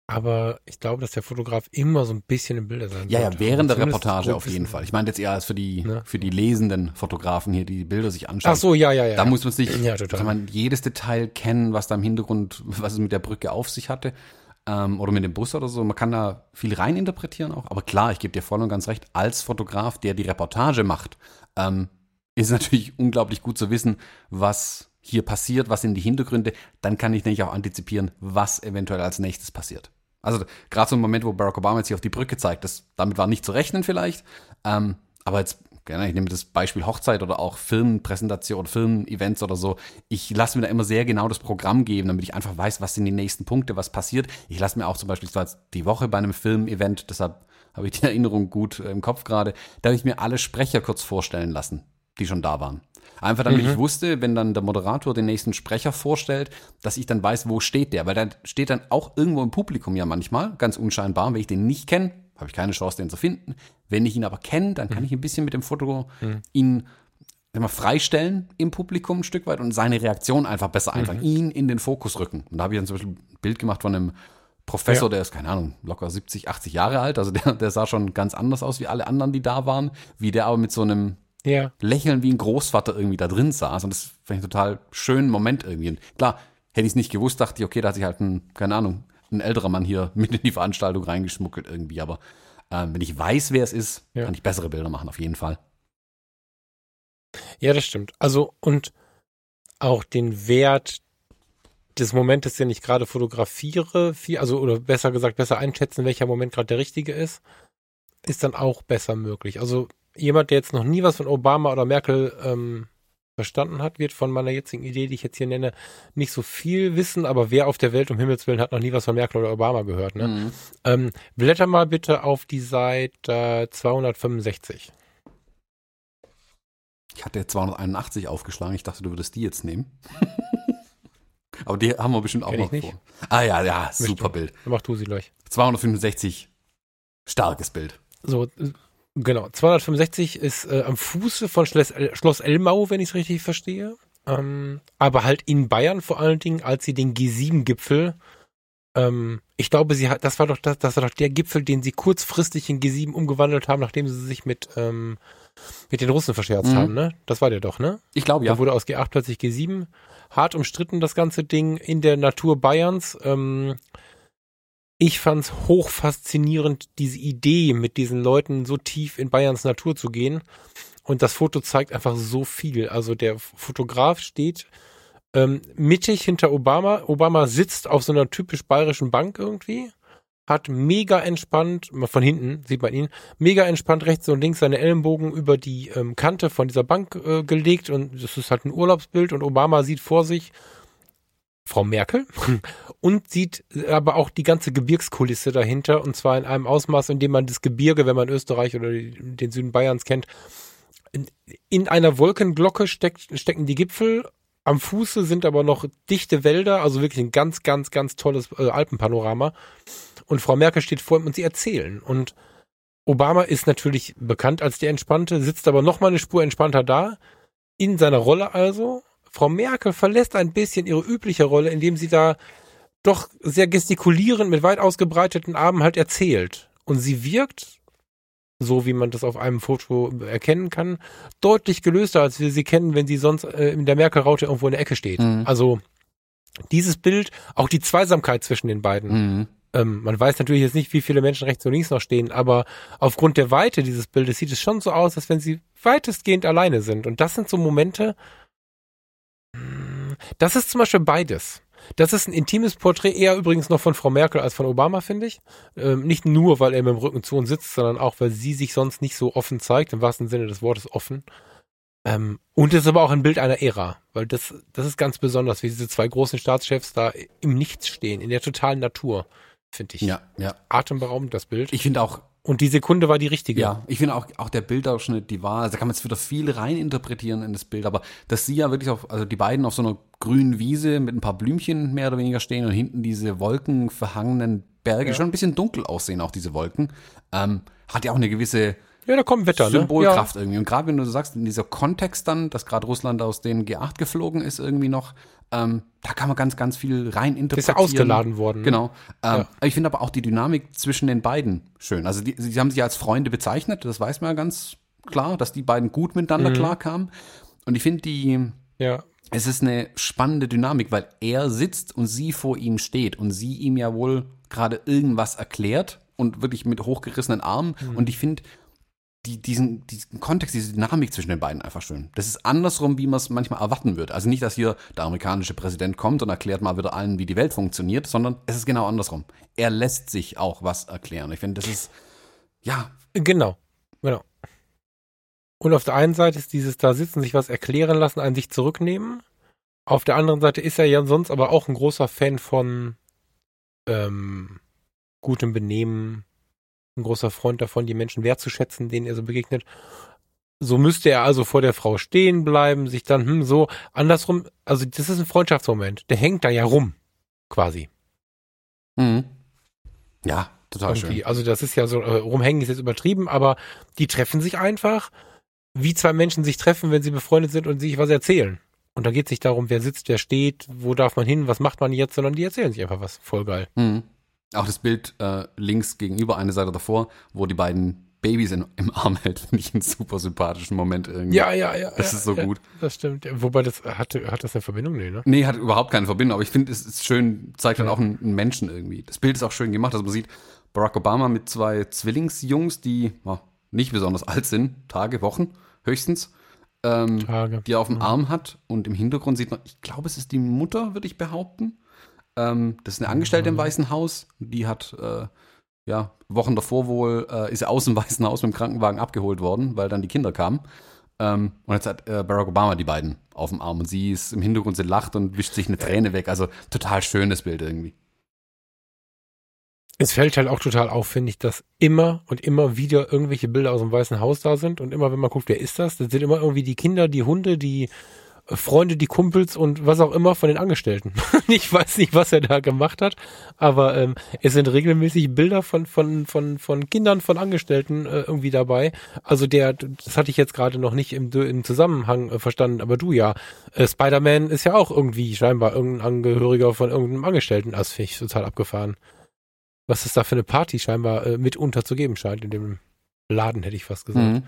Aber ich glaube, dass der Fotograf immer so ein bisschen im Bilder sein Ja, ja, während der Reportage auf jeden Fall. Ich meine jetzt eher als für die, ne? für die lesenden Fotografen hier, die die Bilder sich anschauen. Ach so, ja, ja, ja. Da muss man sich, ja, kann man jedes Detail kennen, was da im Hintergrund, was es mit der Brücke auf sich hatte ähm, oder mit dem Bus oder so. Man kann da viel reininterpretieren auch. Aber klar, ich gebe dir voll und ganz recht, als Fotograf, der die Reportage macht, ähm, ist natürlich *laughs* unglaublich gut zu wissen, was hier passiert, was sind die Hintergründe. Dann kann ich nämlich auch antizipieren, was eventuell als nächstes passiert. Also gerade so ein Moment, wo Barack Obama jetzt hier auf die Brücke zeigt, das, damit war nicht zu rechnen vielleicht. Ähm, aber jetzt ich nehme das Beispiel Hochzeit oder auch Filmpräsentation, Filmevents oder so. Ich lasse mir da immer sehr genau das Programm geben, damit ich einfach weiß, was sind die nächsten Punkte, was passiert. Ich lasse mir auch zum Beispiel, die Woche bei einem Filmevent, deshalb habe ich die *laughs* Erinnerung gut im Kopf gerade, da habe ich mir alle Sprecher kurz vorstellen lassen, die schon da waren. Einfach damit mhm. ich wusste, wenn dann der Moderator den nächsten Sprecher vorstellt, dass ich dann weiß, wo steht der. Weil der steht dann auch irgendwo im Publikum ja manchmal, ganz unscheinbar. Wenn ich den nicht kenne, habe ich keine Chance, den zu finden. Wenn ich ihn aber kenne, dann kann mhm. ich ein bisschen mit dem Foto mhm. ihn mal, freistellen im Publikum ein Stück weit und seine Reaktion einfach besser mhm. einfach ihn in den Fokus rücken. Und da habe ich dann zum Beispiel ein Bild gemacht von einem Professor, ja. der ist, keine Ahnung, locker 70, 80 Jahre alt. Also der, der sah schon ganz anders aus wie alle anderen, die da waren. Wie der aber mit so einem ja. Lächeln wie ein Großvater irgendwie da drin saß. Und das fand ich einen total schönen Moment irgendwie. Und klar, hätte ich es nicht gewusst, dachte ich, okay, da hat sich halt ein, keine Ahnung, ein älterer Mann hier mit in die Veranstaltung reingeschmuggelt irgendwie. Aber ähm, wenn ich weiß, wer es ist, ja. kann ich bessere Bilder machen, auf jeden Fall. Ja, das stimmt. Also, und auch den Wert des Momentes, den ich gerade fotografiere, viel, also, oder besser gesagt, besser einschätzen, welcher Moment gerade der richtige ist, ist dann auch besser möglich. Also, jemand, der jetzt noch nie was von Obama oder Merkel ähm, verstanden hat, wird von meiner jetzigen Idee, die ich jetzt hier nenne, nicht so viel wissen, aber wer auf der Welt um Himmels Willen hat noch nie was von Merkel oder Obama gehört. Ne? Mhm. Ähm, blätter mal bitte auf die Seite 265. Ich hatte 281 aufgeschlagen, ich dachte, du würdest die jetzt nehmen. *laughs* aber die haben wir bestimmt auch Kenn noch nicht. vor. Ah ja, ja, super Bild. Dann mach du sie gleich. 265, starkes Bild. So, Genau, 265 ist äh, am Fuße von Schloss, Schloss Elmau, wenn ich es richtig verstehe. Ähm, aber halt in Bayern vor allen Dingen, als sie den G7-Gipfel, ähm, ich glaube, sie hat, das war doch das, das war doch der Gipfel, den sie kurzfristig in G7 umgewandelt haben, nachdem sie sich mit ähm, mit den Russen verscherzt mhm. haben, ne? Das war der doch, ne? Ich glaube ja. Da wurde aus G8 plötzlich G7. Hart umstritten das ganze Ding in der Natur Bayerns. Ähm, ich fand es hoch faszinierend, diese Idee, mit diesen Leuten so tief in Bayerns Natur zu gehen. Und das Foto zeigt einfach so viel. Also der Fotograf steht ähm, mittig hinter Obama. Obama sitzt auf so einer typisch bayerischen Bank irgendwie, hat mega entspannt, von hinten sieht man ihn, mega entspannt rechts und links seine Ellenbogen über die ähm, Kante von dieser Bank äh, gelegt und das ist halt ein Urlaubsbild und Obama sieht vor sich Frau Merkel und sieht aber auch die ganze Gebirgskulisse dahinter und zwar in einem Ausmaß, in dem man das Gebirge, wenn man Österreich oder den Süden Bayerns kennt, in einer Wolkenglocke steckt, stecken die Gipfel. Am Fuße sind aber noch dichte Wälder, also wirklich ein ganz, ganz, ganz tolles äh, Alpenpanorama. Und Frau Merkel steht vor ihm und sie erzählen. Und Obama ist natürlich bekannt als der Entspannte, sitzt aber noch mal eine Spur entspannter da. In seiner Rolle also Frau Merkel verlässt ein bisschen ihre übliche Rolle, indem sie da doch sehr gestikulierend mit weit ausgebreiteten Armen halt erzählt. Und sie wirkt, so wie man das auf einem Foto erkennen kann, deutlich gelöster, als wir sie kennen, wenn sie sonst äh, in der Merkel-Raute irgendwo in der Ecke steht. Mhm. Also dieses Bild, auch die Zweisamkeit zwischen den beiden. Mhm. Ähm, man weiß natürlich jetzt nicht, wie viele Menschen rechts und links noch stehen, aber aufgrund der Weite dieses Bildes sieht es schon so aus, als wenn sie weitestgehend alleine sind. Und das sind so Momente, das ist zum Beispiel beides. Das ist ein intimes Porträt, eher übrigens noch von Frau Merkel als von Obama, finde ich. Ähm, nicht nur, weil er mit dem Rücken zu uns sitzt, sondern auch, weil sie sich sonst nicht so offen zeigt, im wahrsten Sinne des Wortes offen. Ähm, und es ist aber auch ein Bild einer Ära, weil das, das ist ganz besonders, wie diese zwei großen Staatschefs da im Nichts stehen, in der totalen Natur, finde ich. Ja, ja. Atemberaubend, das Bild. Ich finde auch, und die Sekunde war die richtige. Ja, ich finde auch, auch der Bildausschnitt, die war, also da kann man jetzt wieder viel reininterpretieren in das Bild, aber dass sie ja wirklich auf, also die beiden auf so einer grünen Wiese mit ein paar Blümchen mehr oder weniger stehen und hinten diese wolkenverhangenen Berge, ja. schon ein bisschen dunkel aussehen, auch diese Wolken, ähm, hat ja auch eine gewisse ja, da kommt Wetter, ne? Symbolkraft ne? ja. irgendwie. Und gerade wenn du sagst, in dieser Kontext dann, dass gerade Russland aus den G8 geflogen ist, irgendwie noch, ähm, da kann man ganz, ganz viel rein interpretieren. Ist ja ausgeladen worden. Ne? Genau. Ähm, ja. Ich finde aber auch die Dynamik zwischen den beiden schön. Also die, sie haben sich als Freunde bezeichnet, das weiß man ja ganz klar, dass die beiden gut miteinander mhm. klarkamen. Und ich finde die, ja. es ist eine spannende Dynamik, weil er sitzt und sie vor ihm steht und sie ihm ja wohl gerade irgendwas erklärt und wirklich mit hochgerissenen Armen. Mhm. Und ich finde, die, diesen, diesen Kontext, diese Dynamik zwischen den beiden einfach schön. Das ist andersrum, wie man es manchmal erwarten wird. Also nicht, dass hier der amerikanische Präsident kommt und erklärt mal wieder allen, wie die Welt funktioniert, sondern es ist genau andersrum. Er lässt sich auch was erklären. Ich finde, das ist, ja. Genau, genau. Und auf der einen Seite ist dieses da sitzen, sich was erklären lassen, ein sich zurücknehmen. Auf der anderen Seite ist er ja sonst aber auch ein großer Fan von ähm, gutem Benehmen, ein großer Freund davon, die Menschen wertzuschätzen, denen er so begegnet. So müsste er also vor der Frau stehen bleiben, sich dann, hm, so andersrum, also das ist ein Freundschaftsmoment. Der hängt da ja rum, quasi. Mhm. Ja, total Irgendwie. schön. Also das ist ja so, äh, rumhängen ist jetzt übertrieben, aber die treffen sich einfach. wie zwei Menschen sich treffen, wenn sie befreundet sind und sich was erzählen. Und da geht es nicht darum, wer sitzt, wer steht, wo darf man hin, was macht man jetzt, sondern die erzählen sich einfach was. Voll geil. Mhm. Auch das Bild äh, links gegenüber, eine Seite davor, wo die beiden Babys in, im *laughs* Arm hält, finde ich einen super sympathischen Moment irgendwie. Ja, ja, ja. Das ja, ist so ja, gut. Das stimmt. Wobei das hat, hat das eine Verbindung? Nee, ne? Nee, hat überhaupt keine Verbindung, aber ich finde, es ist schön, zeigt dann auch einen, einen, Menschen irgendwie. Das Bild ist auch schön gemacht, also man sieht Barack Obama mit zwei Zwillingsjungs, die oh, nicht besonders alt sind, Tage, Wochen höchstens, ähm, Tage. die er auf dem mhm. Arm hat und im Hintergrund sieht man, ich glaube, es ist die Mutter, würde ich behaupten. Ähm, das ist eine Angestellte im Weißen Haus, die hat äh, ja, Wochen davor wohl äh, ist aus dem *laughs* Weißen Haus mit dem Krankenwagen abgeholt worden, weil dann die Kinder kamen. Ähm, und jetzt hat äh, Barack Obama die beiden auf dem Arm und sie ist im Hintergrund, sie lacht und wischt sich eine Träne weg. Also total schönes Bild irgendwie. Es fällt halt auch total auf, finde ich, dass immer und immer wieder irgendwelche Bilder aus dem Weißen Haus da sind und immer, wenn man guckt, wer ist das, das sind immer irgendwie die Kinder, die Hunde, die Freunde, die Kumpels und was auch immer von den Angestellten. *laughs* ich weiß nicht, was er da gemacht hat, aber ähm, es sind regelmäßig Bilder von von von von Kindern von Angestellten äh, irgendwie dabei. Also der, das hatte ich jetzt gerade noch nicht im, im Zusammenhang äh, verstanden, aber du ja. Äh, Spider-Man ist ja auch irgendwie scheinbar irgendein Angehöriger von irgendeinem Angestellten. Das finde ich total abgefahren. Was es da für eine Party scheinbar äh, mitunter zu geben scheint in dem Laden, hätte ich fast gesagt. Mhm.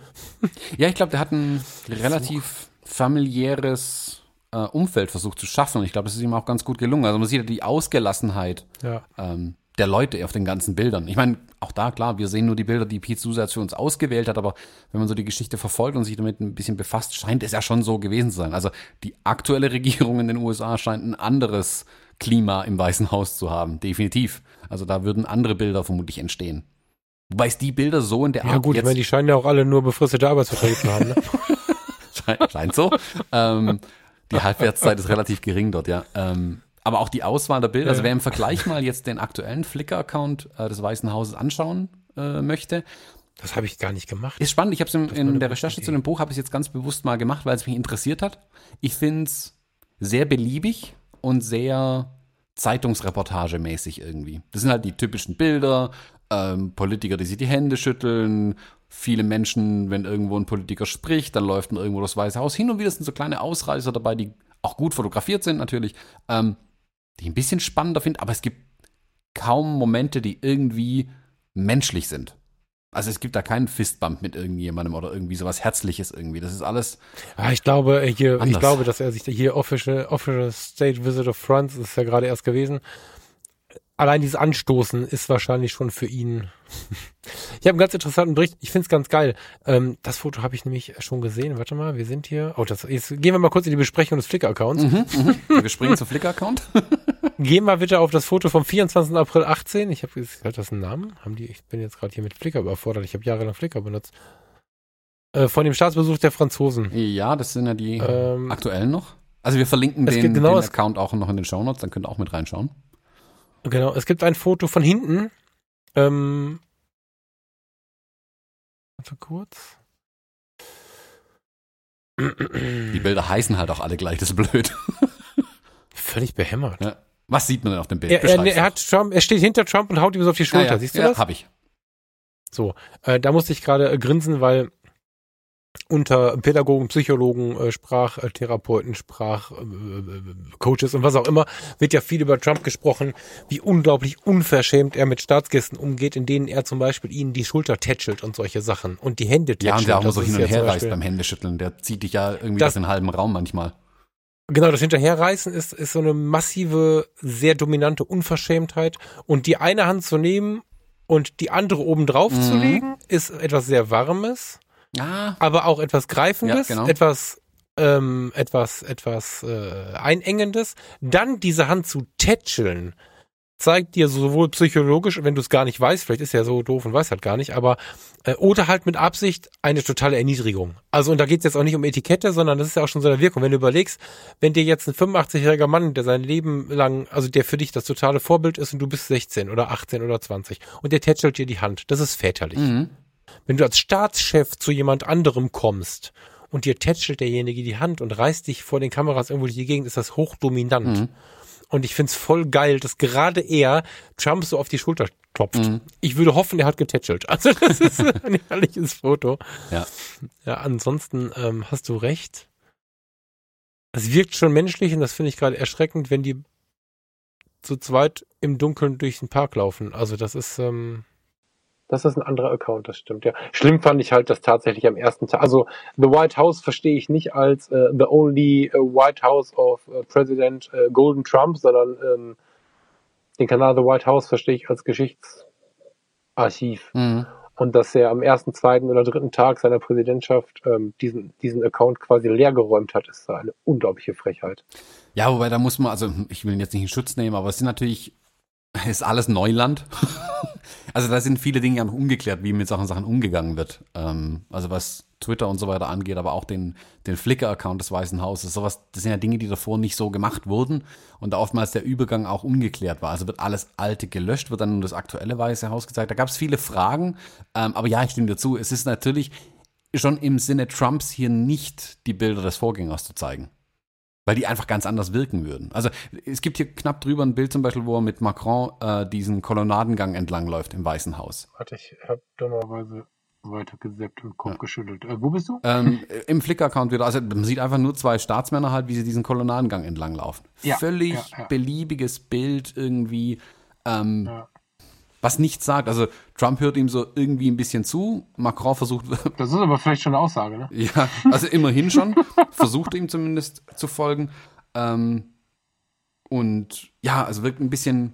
Ja, ich glaube, der hat ein relativ familiäres äh, Umfeld versucht zu schaffen. Und ich glaube, das ist ihm auch ganz gut gelungen. Also man sieht ja die Ausgelassenheit ja. ähm, der Leute auf den ganzen Bildern. Ich meine, auch da, klar, wir sehen nur die Bilder, die Pete Susatz für uns ausgewählt hat, aber wenn man so die Geschichte verfolgt und sich damit ein bisschen befasst, scheint es ja schon so gewesen zu sein. Also die aktuelle *laughs* Regierung in den USA scheint ein anderes Klima im Weißen Haus zu haben, definitiv. Also da würden andere Bilder vermutlich entstehen. Wobei es die Bilder so in der Art. Ja, gut, ich meine, die scheinen ja auch alle nur befristete Arbeitsverträge zu haben, ne? *laughs* *laughs* Scheint so. ähm, die Halbwertszeit ist relativ gering dort, ja. Ähm, aber auch die Auswahl der Bilder, also wer im Vergleich mal jetzt den aktuellen Flickr-Account äh, des Weißen Hauses anschauen äh, möchte. Das habe ich gar nicht gemacht. Ist spannend. Ich habe es in, in der Recherche Idee. zu dem Buch habe ich jetzt ganz bewusst mal gemacht, weil es mich interessiert hat. Ich finde es sehr beliebig und sehr Zeitungsreportagemäßig irgendwie. Das sind halt die typischen Bilder, ähm, Politiker, die sich die Hände schütteln, viele Menschen, wenn irgendwo ein Politiker spricht, dann läuft dann irgendwo das Weiße Haus. Hin und wieder sind so kleine Ausreißer dabei, die auch gut fotografiert sind natürlich, ähm, die ich ein bisschen spannender finde, aber es gibt kaum Momente, die irgendwie menschlich sind. Also es gibt da keinen Fistbump mit irgendjemandem oder irgendwie sowas Herzliches irgendwie. Das ist alles. Ja, ich glaube, hier, ich glaube, dass er sich hier Official, Official State Visit of France ist ja gerade erst gewesen allein dieses Anstoßen ist wahrscheinlich schon für ihn. ich habe einen ganz interessanten Bericht. Ich finde es ganz geil. Ähm, das Foto habe ich nämlich schon gesehen. Warte mal, wir sind hier. Oh, das, jetzt gehen wir mal kurz in die Besprechung des Flickr-Accounts. Mhm, mhm. Wir springen zum Flickr-Account. *laughs* Gehen wir bitte auf das Foto vom 24. April 18. Ich habe, hat das einen Namen? Haben die? Ich bin jetzt gerade hier mit Flickr überfordert. Ich habe jahrelang Flickr benutzt. Äh, von dem Staatsbesuch der Franzosen. Ja, das sind ja die ähm, aktuellen noch. Also wir verlinken den, genau den Account auch noch in den Show Notes. Dann könnt ihr auch mit reinschauen. Genau, es gibt ein Foto von hinten. Ähm, warte kurz. Die Bilder heißen halt auch alle gleich, das ist blöd. Völlig behämmert. Ja. Was sieht man denn auf dem Bild? Er, er, er, hat Trump, er steht hinter Trump und haut ihm so auf die Schulter. Ja, ja. Siehst du das? Ja, hab ich. So, äh, da musste ich gerade äh, grinsen, weil unter Pädagogen, Psychologen, äh, Sprachtherapeuten, Sprachcoaches und was auch immer, wird ja viel über Trump gesprochen, wie unglaublich unverschämt er mit Staatsgästen umgeht, in denen er zum Beispiel ihnen die Schulter tätschelt und solche Sachen und die Hände tätschelt. Ja, und der auch mal so hin und her reißt beim Händeschütteln, der zieht dich ja irgendwie das, aus den halben Raum manchmal. Genau, das Hinterherreißen ist, ist so eine massive, sehr dominante Unverschämtheit und die eine Hand zu nehmen und die andere oben drauf mhm. zu legen, ist etwas sehr Warmes Ah. Aber auch etwas Greifendes, ja, genau. etwas ähm, etwas, etwas äh, Einengendes. Dann diese Hand zu tätscheln, zeigt dir sowohl psychologisch, wenn du es gar nicht weißt, vielleicht ist er so doof und weiß halt gar nicht, aber äh, oder halt mit Absicht eine totale Erniedrigung. Also und da geht es jetzt auch nicht um Etikette, sondern das ist ja auch schon so eine Wirkung. Wenn du überlegst, wenn dir jetzt ein 85-jähriger Mann, der sein Leben lang, also der für dich das totale Vorbild ist und du bist 16 oder 18 oder 20 und der tätschelt dir die Hand, das ist väterlich. Mhm. Wenn du als Staatschef zu jemand anderem kommst und dir tätschelt derjenige die Hand und reißt dich vor den Kameras irgendwo durch die Gegend, ist das hochdominant. Mhm. Und ich find's voll geil, dass gerade er Trump so auf die Schulter klopft. Mhm. Ich würde hoffen, er hat getätschelt. *laughs* Also das ist *laughs* ein herrliches Foto. Ja. Ja, ansonsten ähm, hast du recht. Es wirkt schon menschlich und das finde ich gerade erschreckend, wenn die zu zweit im Dunkeln durch den Park laufen. Also das ist, ähm, das ist ein anderer Account, das stimmt, ja. Schlimm fand ich halt, dass tatsächlich am ersten Tag, also The White House verstehe ich nicht als uh, the only uh, White House of uh, President Golden Trump, sondern ähm, den Kanal The White House verstehe ich als Geschichtsarchiv. Mhm. Und dass er am ersten, zweiten oder dritten Tag seiner Präsidentschaft ähm, diesen, diesen Account quasi leergeräumt hat, ist eine unglaubliche Frechheit. Ja, wobei da muss man, also ich will ihn jetzt nicht in Schutz nehmen, aber es sind natürlich *laughs* ist alles Neuland. *laughs* also da sind viele Dinge ja noch ungeklärt, wie mit Sachen Sachen umgegangen wird. Ähm, also was Twitter und so weiter angeht, aber auch den, den Flickr-Account des Weißen Hauses. Sowas, das sind ja Dinge, die davor nicht so gemacht wurden und da oftmals der Übergang auch ungeklärt war. Also wird alles Alte gelöscht, wird dann nur das aktuelle Weiße Haus gezeigt. Da gab es viele Fragen, ähm, aber ja, ich stimme dazu. Es ist natürlich schon im Sinne Trumps hier nicht die Bilder des Vorgängers zu zeigen weil die einfach ganz anders wirken würden. Also es gibt hier knapp drüber ein Bild zum Beispiel, wo er mit Macron äh, diesen Kolonnadengang entlangläuft im Weißen Haus. Warte, ich habe dummerweise weitergeseppt und Kopf ja. geschüttelt. Äh, wo bist du? Ähm, *laughs* Im Flickr-Account wieder. Also man sieht einfach nur zwei Staatsmänner halt, wie sie diesen Kolonnadengang entlanglaufen. Ja, Völlig ja, beliebiges Bild irgendwie. Ähm, was nichts sagt. Also Trump hört ihm so irgendwie ein bisschen zu. Macron versucht. *laughs* Das ist aber vielleicht schon eine Aussage, ne? ja, also immerhin schon. versucht ihm zumindest zu folgen. Ähm, und ja, also wirkt ein bisschen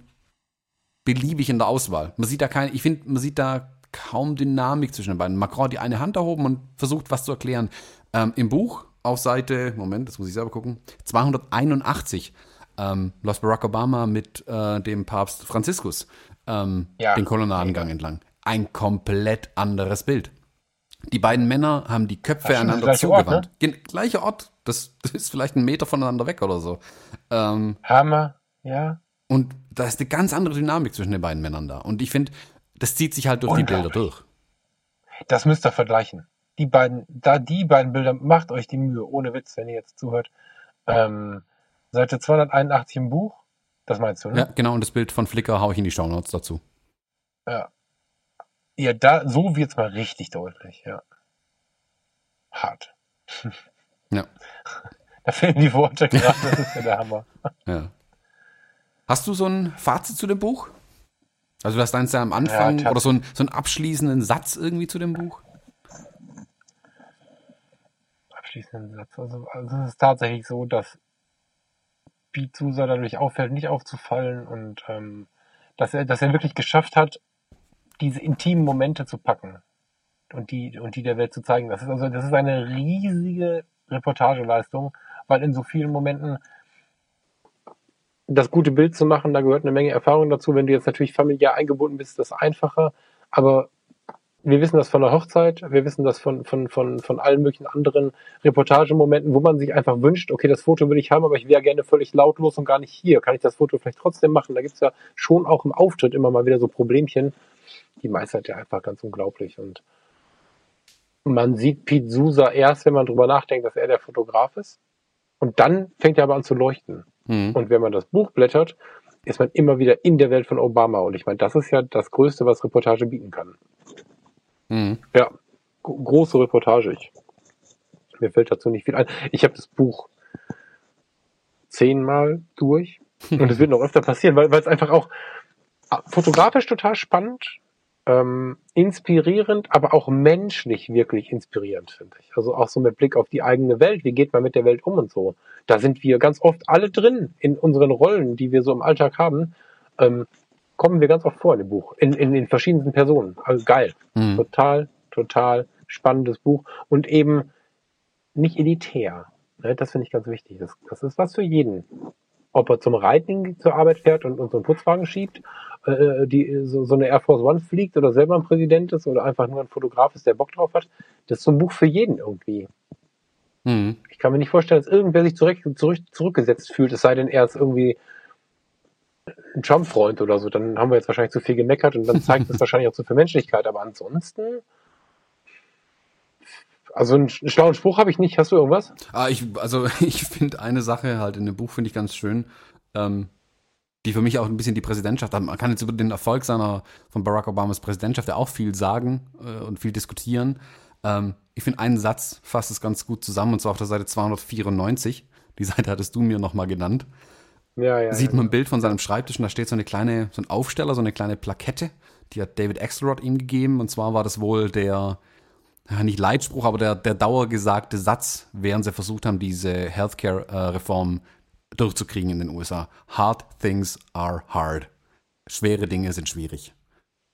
beliebig in der Auswahl. Man sieht da keine, ich finde, man sieht da kaum Dynamik zwischen den beiden. Macron hat die eine Hand erhoben und versucht, was zu erklären. Ähm, Im Buch auf Seite, Moment, das muss ich selber gucken, 281 ähm, läuft Barack Obama mit äh, dem Papst Franziskus ähm, ja. den Kolonnadengang entlang. Ein komplett anderes Bild. Die beiden Männer haben die Köpfe einander zugewandt. Ort, ne? Gleicher Ort. Das, das, *laughs* ist vielleicht ein Meter voneinander weg oder so. Ähm, Hammer, ja. Und da ist eine ganz andere Dynamik zwischen den beiden Männern da. Und ich finde, das zieht sich halt durch die Bilder durch. Das müsst ihr vergleichen. Die beiden, da die beiden Bilder, macht euch die Mühe, ohne Witz, wenn ihr jetzt zuhört. Ähm, Seite 281 im Buch das meinst du, ne? Ja, genau. Und das Bild von Flickr haue ich in die Shownotes dazu. Ja. Ja, da, so wird's mal richtig deutlich, ja. Hart. Ja. *laughs* Da fehlen die Worte gerade, das ist ja der Hammer. *laughs* Ja. Hast du so ein Fazit zu dem Buch? Also du hast eins ja am Anfang ja, oder so, ein, so einen abschließenden Satz irgendwie zu dem Buch? Abschließenden Satz. Also, also es ist tatsächlich so, dass Pete Sousa dadurch auffällt, nicht aufzufallen und ähm, dass er, dass er wirklich geschafft hat, diese intimen Momente zu packen und die, und die der Welt zu zeigen. Das ist also, das ist eine riesige Reportageleistung, weil in so vielen Momenten das gute Bild zu machen, da gehört eine Menge Erfahrung dazu. Wenn du jetzt natürlich familiär eingebunden bist, ist das einfacher. Aber wir wissen das von der Hochzeit, wir wissen das von, von, von, von allen möglichen anderen Reportagemomenten, wo man sich einfach wünscht, okay, das Foto will ich haben, aber ich wäre gerne völlig lautlos und gar nicht hier. Kann ich das Foto vielleicht trotzdem machen? Da gibt's ja schon auch im Auftritt immer mal wieder so Problemchen. Die meistert ja einfach ganz unglaublich. Und man sieht Pete Sousa erst, wenn man drüber nachdenkt, dass er der Fotograf ist. Und dann fängt er aber an zu leuchten. Mhm. Und wenn man das Buch blättert, ist man immer wieder in der Welt von Obama. Und ich meine, das ist ja das Größte, was Reportage bieten kann. Mhm. Ja, große Reportage. Ich, mir fällt dazu nicht viel ein. Ich habe das Buch zehnmal durch *laughs* und es wird noch öfter passieren, weil es einfach auch ah, fotografisch total spannend, ähm, inspirierend, aber auch menschlich wirklich inspirierend, finde ich. Also auch so mit Blick auf die eigene Welt. Wie geht man mit der Welt um und so? Da sind wir ganz oft alle drin in unseren Rollen, die wir so im Alltag haben. Ähm, kommen wir ganz oft vor in dem Buch, in, in den verschiedensten Personen. Also geil. Mhm. Total, total spannendes Buch und eben nicht elitär. Ne, das finde ich ganz wichtig. Das, das ist was für jeden. Ob er zum Reiten zur Arbeit fährt und, und so einen Putzwagen schiebt, äh, die, so, so eine Air Force One fliegt oder selber ein Präsident ist oder einfach nur ein Fotograf ist, der Bock drauf hat. Das ist so ein Buch für jeden irgendwie. Mhm. Ich kann mir nicht vorstellen, dass irgendwer sich zurück, zurück, zurückgesetzt fühlt, es sei denn, er ist irgendwie ein Trump-Freund oder so, dann haben wir jetzt wahrscheinlich zu viel gemeckert und dann zeigt es *laughs* wahrscheinlich auch zu viel Menschlichkeit. Aber ansonsten, also einen schlauen Spruch habe ich nicht. Hast du irgendwas? Ah, ich, also *laughs* ich finde eine Sache halt in dem Buch finde ich ganz schön. Ähm, die für mich auch ein bisschen die Präsidentschaft haben. Man kann jetzt über den Erfolg seiner von Barack Obamas Präsidentschaft ja auch viel sagen äh, und viel diskutieren. Ähm, ich finde, einen Satz fasst es ganz gut zusammen, und zwar auf der Seite 294. Die Seite hattest du mir nochmal genannt. Ja, ja, Sieht man ein Bild von seinem Schreibtisch und da steht so eine kleine, so ein Aufsteller, so eine kleine Plakette. Die hat David Axelrod ihm gegeben. Und zwar war das wohl der, nicht Leitspruch, aber der, der dauergesagte Satz, während sie versucht haben, diese Healthcare-Reform durchzukriegen in den USA. Hard things are hard. Schwere Dinge sind schwierig.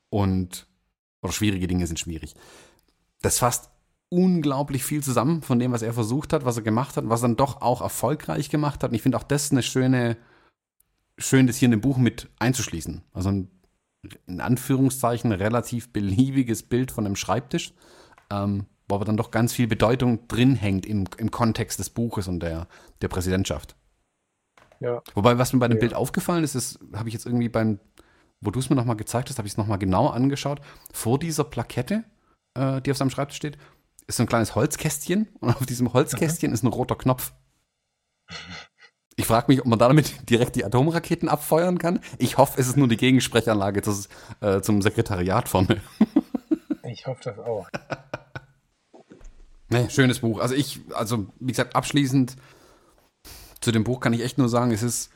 Und, oder schwierige Dinge sind schwierig. Das fasst unglaublich viel zusammen von dem, was er versucht hat, was er gemacht hat, was er dann doch auch erfolgreich gemacht hat. Und ich finde auch das eine schöne, schön, das hier in dem Buch mit einzuschließen. Also ein, in Anführungszeichen, relativ beliebiges Bild von einem Schreibtisch, ähm, wo aber dann doch ganz viel Bedeutung drin hängt im, im Kontext des Buches und der, der Präsidentschaft. Ja. Wobei, was mir bei dem ja. Bild aufgefallen ist, ist, habe ich jetzt irgendwie beim, wo du es mir nochmal gezeigt hast, habe ich es nochmal genau angeschaut. Vor dieser Plakette, äh, die auf seinem Schreibtisch steht, ist so ein kleines Holzkästchen und auf diesem Holzkästchen mhm. ist ein roter Knopf. Ich frage mich, ob man damit direkt die Atomraketen abfeuern kann. Ich hoffe, es ist nur die Gegensprechanlage das ist, äh, zum Sekretariat vorne. *laughs* ich hoffe das auch. Nee, schönes Buch. Also ich, also wie gesagt, abschließend zu dem Buch kann ich echt nur sagen, es ist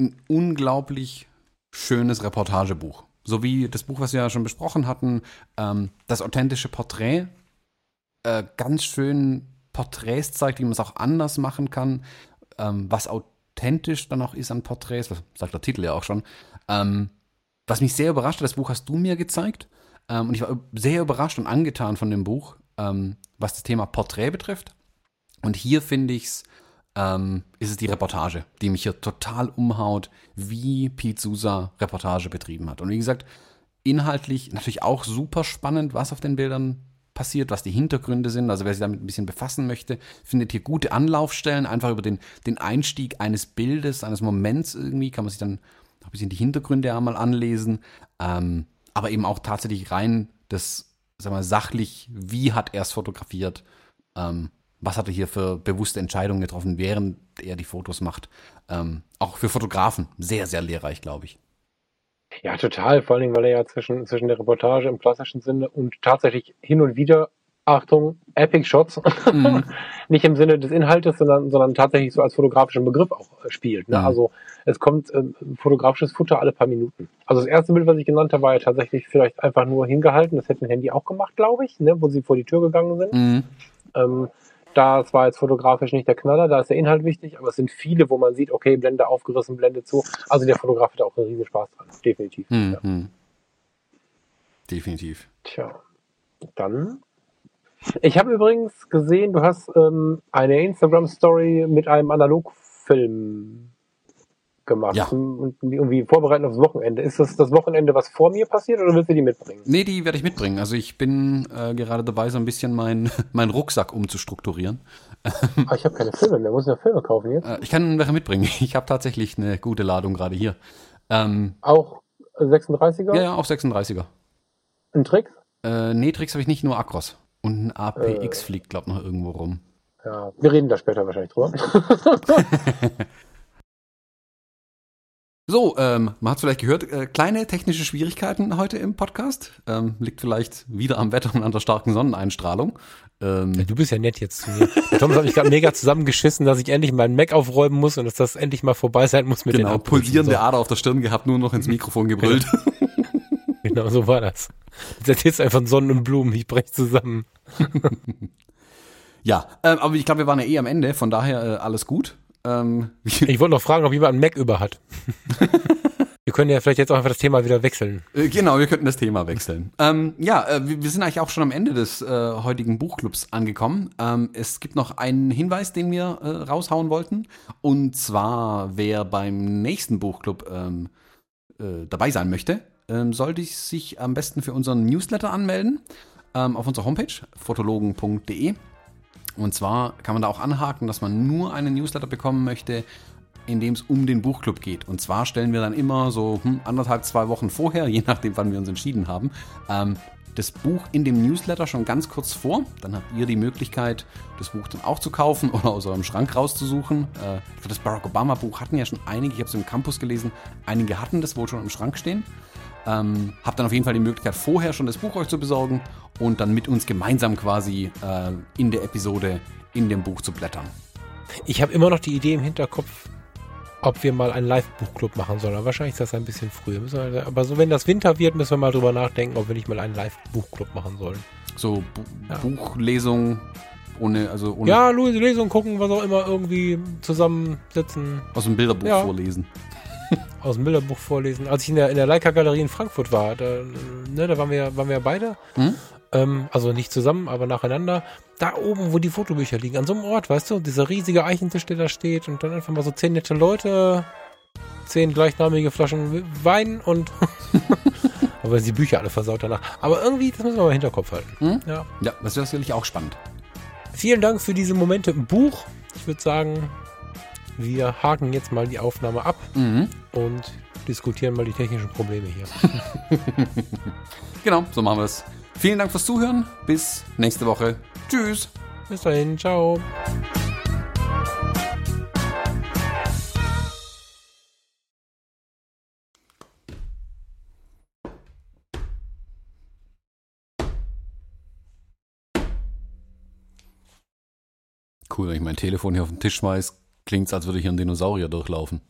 ein unglaublich schönes Reportagebuch. So wie das Buch, was wir ja schon besprochen hatten, ähm, das authentische Porträt, äh, ganz schön Porträts zeigt, wie man es auch anders machen kann, ähm, was authentisch dann auch ist an Porträts, was sagt der Titel ja auch schon. Ähm, was mich sehr überrascht hat, das Buch hast du mir gezeigt. Ähm, und ich war sehr überrascht und angetan von dem Buch, ähm, was das Thema Porträt betrifft. Und hier finde ich es ähm, ist es die Reportage, die mich hier total umhaut, wie Pete Sousa Reportage betrieben hat. Und wie gesagt, inhaltlich natürlich auch super spannend, was auf den Bildern passiert, was die Hintergründe sind. Also wer sich damit ein bisschen befassen möchte, findet hier gute Anlaufstellen. Einfach über den, den Einstieg eines Bildes, eines Moments irgendwie, kann man sich dann ein bisschen die Hintergründe einmal anlesen. Ähm, aber eben auch tatsächlich rein das, sag mal, sachlich, wie hat er es fotografiert, ähm, was hat er hier für bewusste Entscheidungen getroffen, während er die Fotos macht. Ähm, auch für Fotografen sehr, sehr lehrreich, glaube ich. Ja, total. Vor allen Dingen, weil er ja zwischen, zwischen der Reportage im klassischen Sinne und tatsächlich hin und wieder, Achtung, Epic Shots, *laughs* mhm. nicht im Sinne des Inhaltes, sondern, sondern tatsächlich so als fotografischen Begriff auch äh, spielt. Ne? Mhm. Also es kommt äh, fotografisches Futter alle paar Minuten. Also das erste Bild, was ich genannt habe, war ja tatsächlich vielleicht einfach nur hingehalten. Das hätte ein Handy auch gemacht, glaube ich, ne? wo sie vor die Tür gegangen sind. Mhm. Ähm, das war jetzt fotografisch nicht der Knaller, da ist der Inhalt wichtig, aber es sind viele, wo man sieht, okay, Blende aufgerissen, Blende zu. Also der Fotograf hat auch einen riesen Spaß dran, definitiv. Mhm. Ja. Hm. Definitiv. Tja, dann. Ich habe übrigens gesehen, du hast ähm, eine Instagram-Story mit einem Analogfilm gemacht ja. und irgendwie vorbereiten aufs Wochenende. Ist das das Wochenende, was vor mir passiert oder willst du die mitbringen? Nee, die werde ich mitbringen. Also ich bin äh, gerade dabei, so ein bisschen *laughs* meinen mein Rucksack umzustrukturieren. Ah, ich habe keine Filme mehr. Muss ich noch Filme kaufen jetzt? Äh, ich kann welche mitbringen. *laughs* Ich habe tatsächlich eine gute Ladung gerade hier. Ähm, auch 36er? Ja, ja, auch 36er. Ein Trick? Äh, nee, Tricks habe ich nicht, nur Akros. Und ein APX äh, fliegt, glaube ich, noch irgendwo rum. Ja, wir reden da später wahrscheinlich drüber. *laughs* So, ähm, man hat vielleicht gehört, äh, kleine technische Schwierigkeiten heute im Podcast. Ähm, liegt vielleicht wieder am Wetter und an der starken Sonneneinstrahlung. Ähm, ja, du bist ja nett jetzt zu mir. Der Thomas hat mich gerade mega zusammengeschissen, dass ich endlich meinen Mac aufräumen muss und dass das endlich mal vorbei sein muss mit genau, den Genau, pulsierende so. Ader auf der Stirn gehabt, nur noch ins Mikrofon gebrüllt. *laughs* genau, so war das. Jetzt erzählst du einfach Sonnen und Blumen, ich brech zusammen. *laughs* ja, ähm, aber ich glaube, wir waren ja eh am Ende, von daher äh, alles gut. Ähm, ich wollte noch fragen, ob jemand einen Mac über hat. *laughs* wir können ja vielleicht jetzt auch einfach das Thema wieder wechseln. Äh, genau, wir könnten das Thema wechseln. ähm, ja, äh, wir, sind eigentlich auch schon am Ende des äh, heutigen Buchclubs angekommen. Ähm, es gibt noch einen Hinweis, den wir äh, raushauen wollten. Und zwar, wer beim nächsten Buchclub ähm, äh, dabei sein möchte, ähm, sollte sich am besten für unseren Newsletter anmelden ähm, auf unserer Homepage fotologen.de. Und zwar kann man da auch anhaken, dass man nur einen Newsletter bekommen möchte, in dem es um den Buchclub geht. Und zwar stellen wir dann immer so hm, anderthalb, zwei Wochen vorher, *laughs* je nachdem, wann wir uns entschieden haben, ähm, das Buch in dem Newsletter schon ganz kurz vor. Dann habt ihr die Möglichkeit, das Buch dann auch zu kaufen *laughs* oder aus eurem Schrank rauszusuchen. Äh, das Barack Obama Buch hatten ja schon einige, ich habe es im Campus gelesen, einige hatten das wohl schon im Schrank stehen. Ähm, habt dann auf jeden Fall die Möglichkeit, vorher schon das Buch euch zu besorgen und dann mit uns gemeinsam quasi äh, in der Episode in dem Buch zu blättern. Ich habe immer noch die Idee im Hinterkopf, ob wir mal einen Live-Buchclub machen sollen. Aber wahrscheinlich ist das ein bisschen früher. Aber so, wenn das Winter wird, müssen wir mal drüber nachdenken, ob wir nicht mal einen Live-Buchclub machen sollen. So Bu ja. Buchlesung ohne, also ohne. Ja, Lesung gucken, was auch immer, irgendwie zusammensitzen. Aus dem Bilderbuch ja. vorlesen. *laughs* Aus dem Bilderbuch vorlesen. Als ich in der, in der Leica-Galerie in Frankfurt war, da, ne, da waren wir, waren wir beide. Hm? Ähm, also nicht zusammen, aber nacheinander. Da oben, wo die Fotobücher liegen, an so einem Ort, weißt du, dieser riesige Eichentisch, der da steht und dann einfach mal so zehn nette Leute, zehn gleichnamige Flaschen Wein und *laughs* aber die Bücher alle versaut danach. Aber irgendwie, das müssen wir mal im Hinterkopf halten. Hm? Ja. ja, das ist natürlich auch spannend. Vielen Dank für diese Momente im Buch. Ich würde sagen, wir haken jetzt mal die Aufnahme ab mhm. und diskutieren mal die technischen Probleme hier. *laughs* genau, so machen wir es. Vielen Dank fürs Zuhören. Bis nächste Woche. Tschüss. Bis dahin. Ciao. Cool, wenn ich mein Telefon hier auf den Tisch schmeiß, klingt es, als würde hier ein Dinosaurier durchlaufen.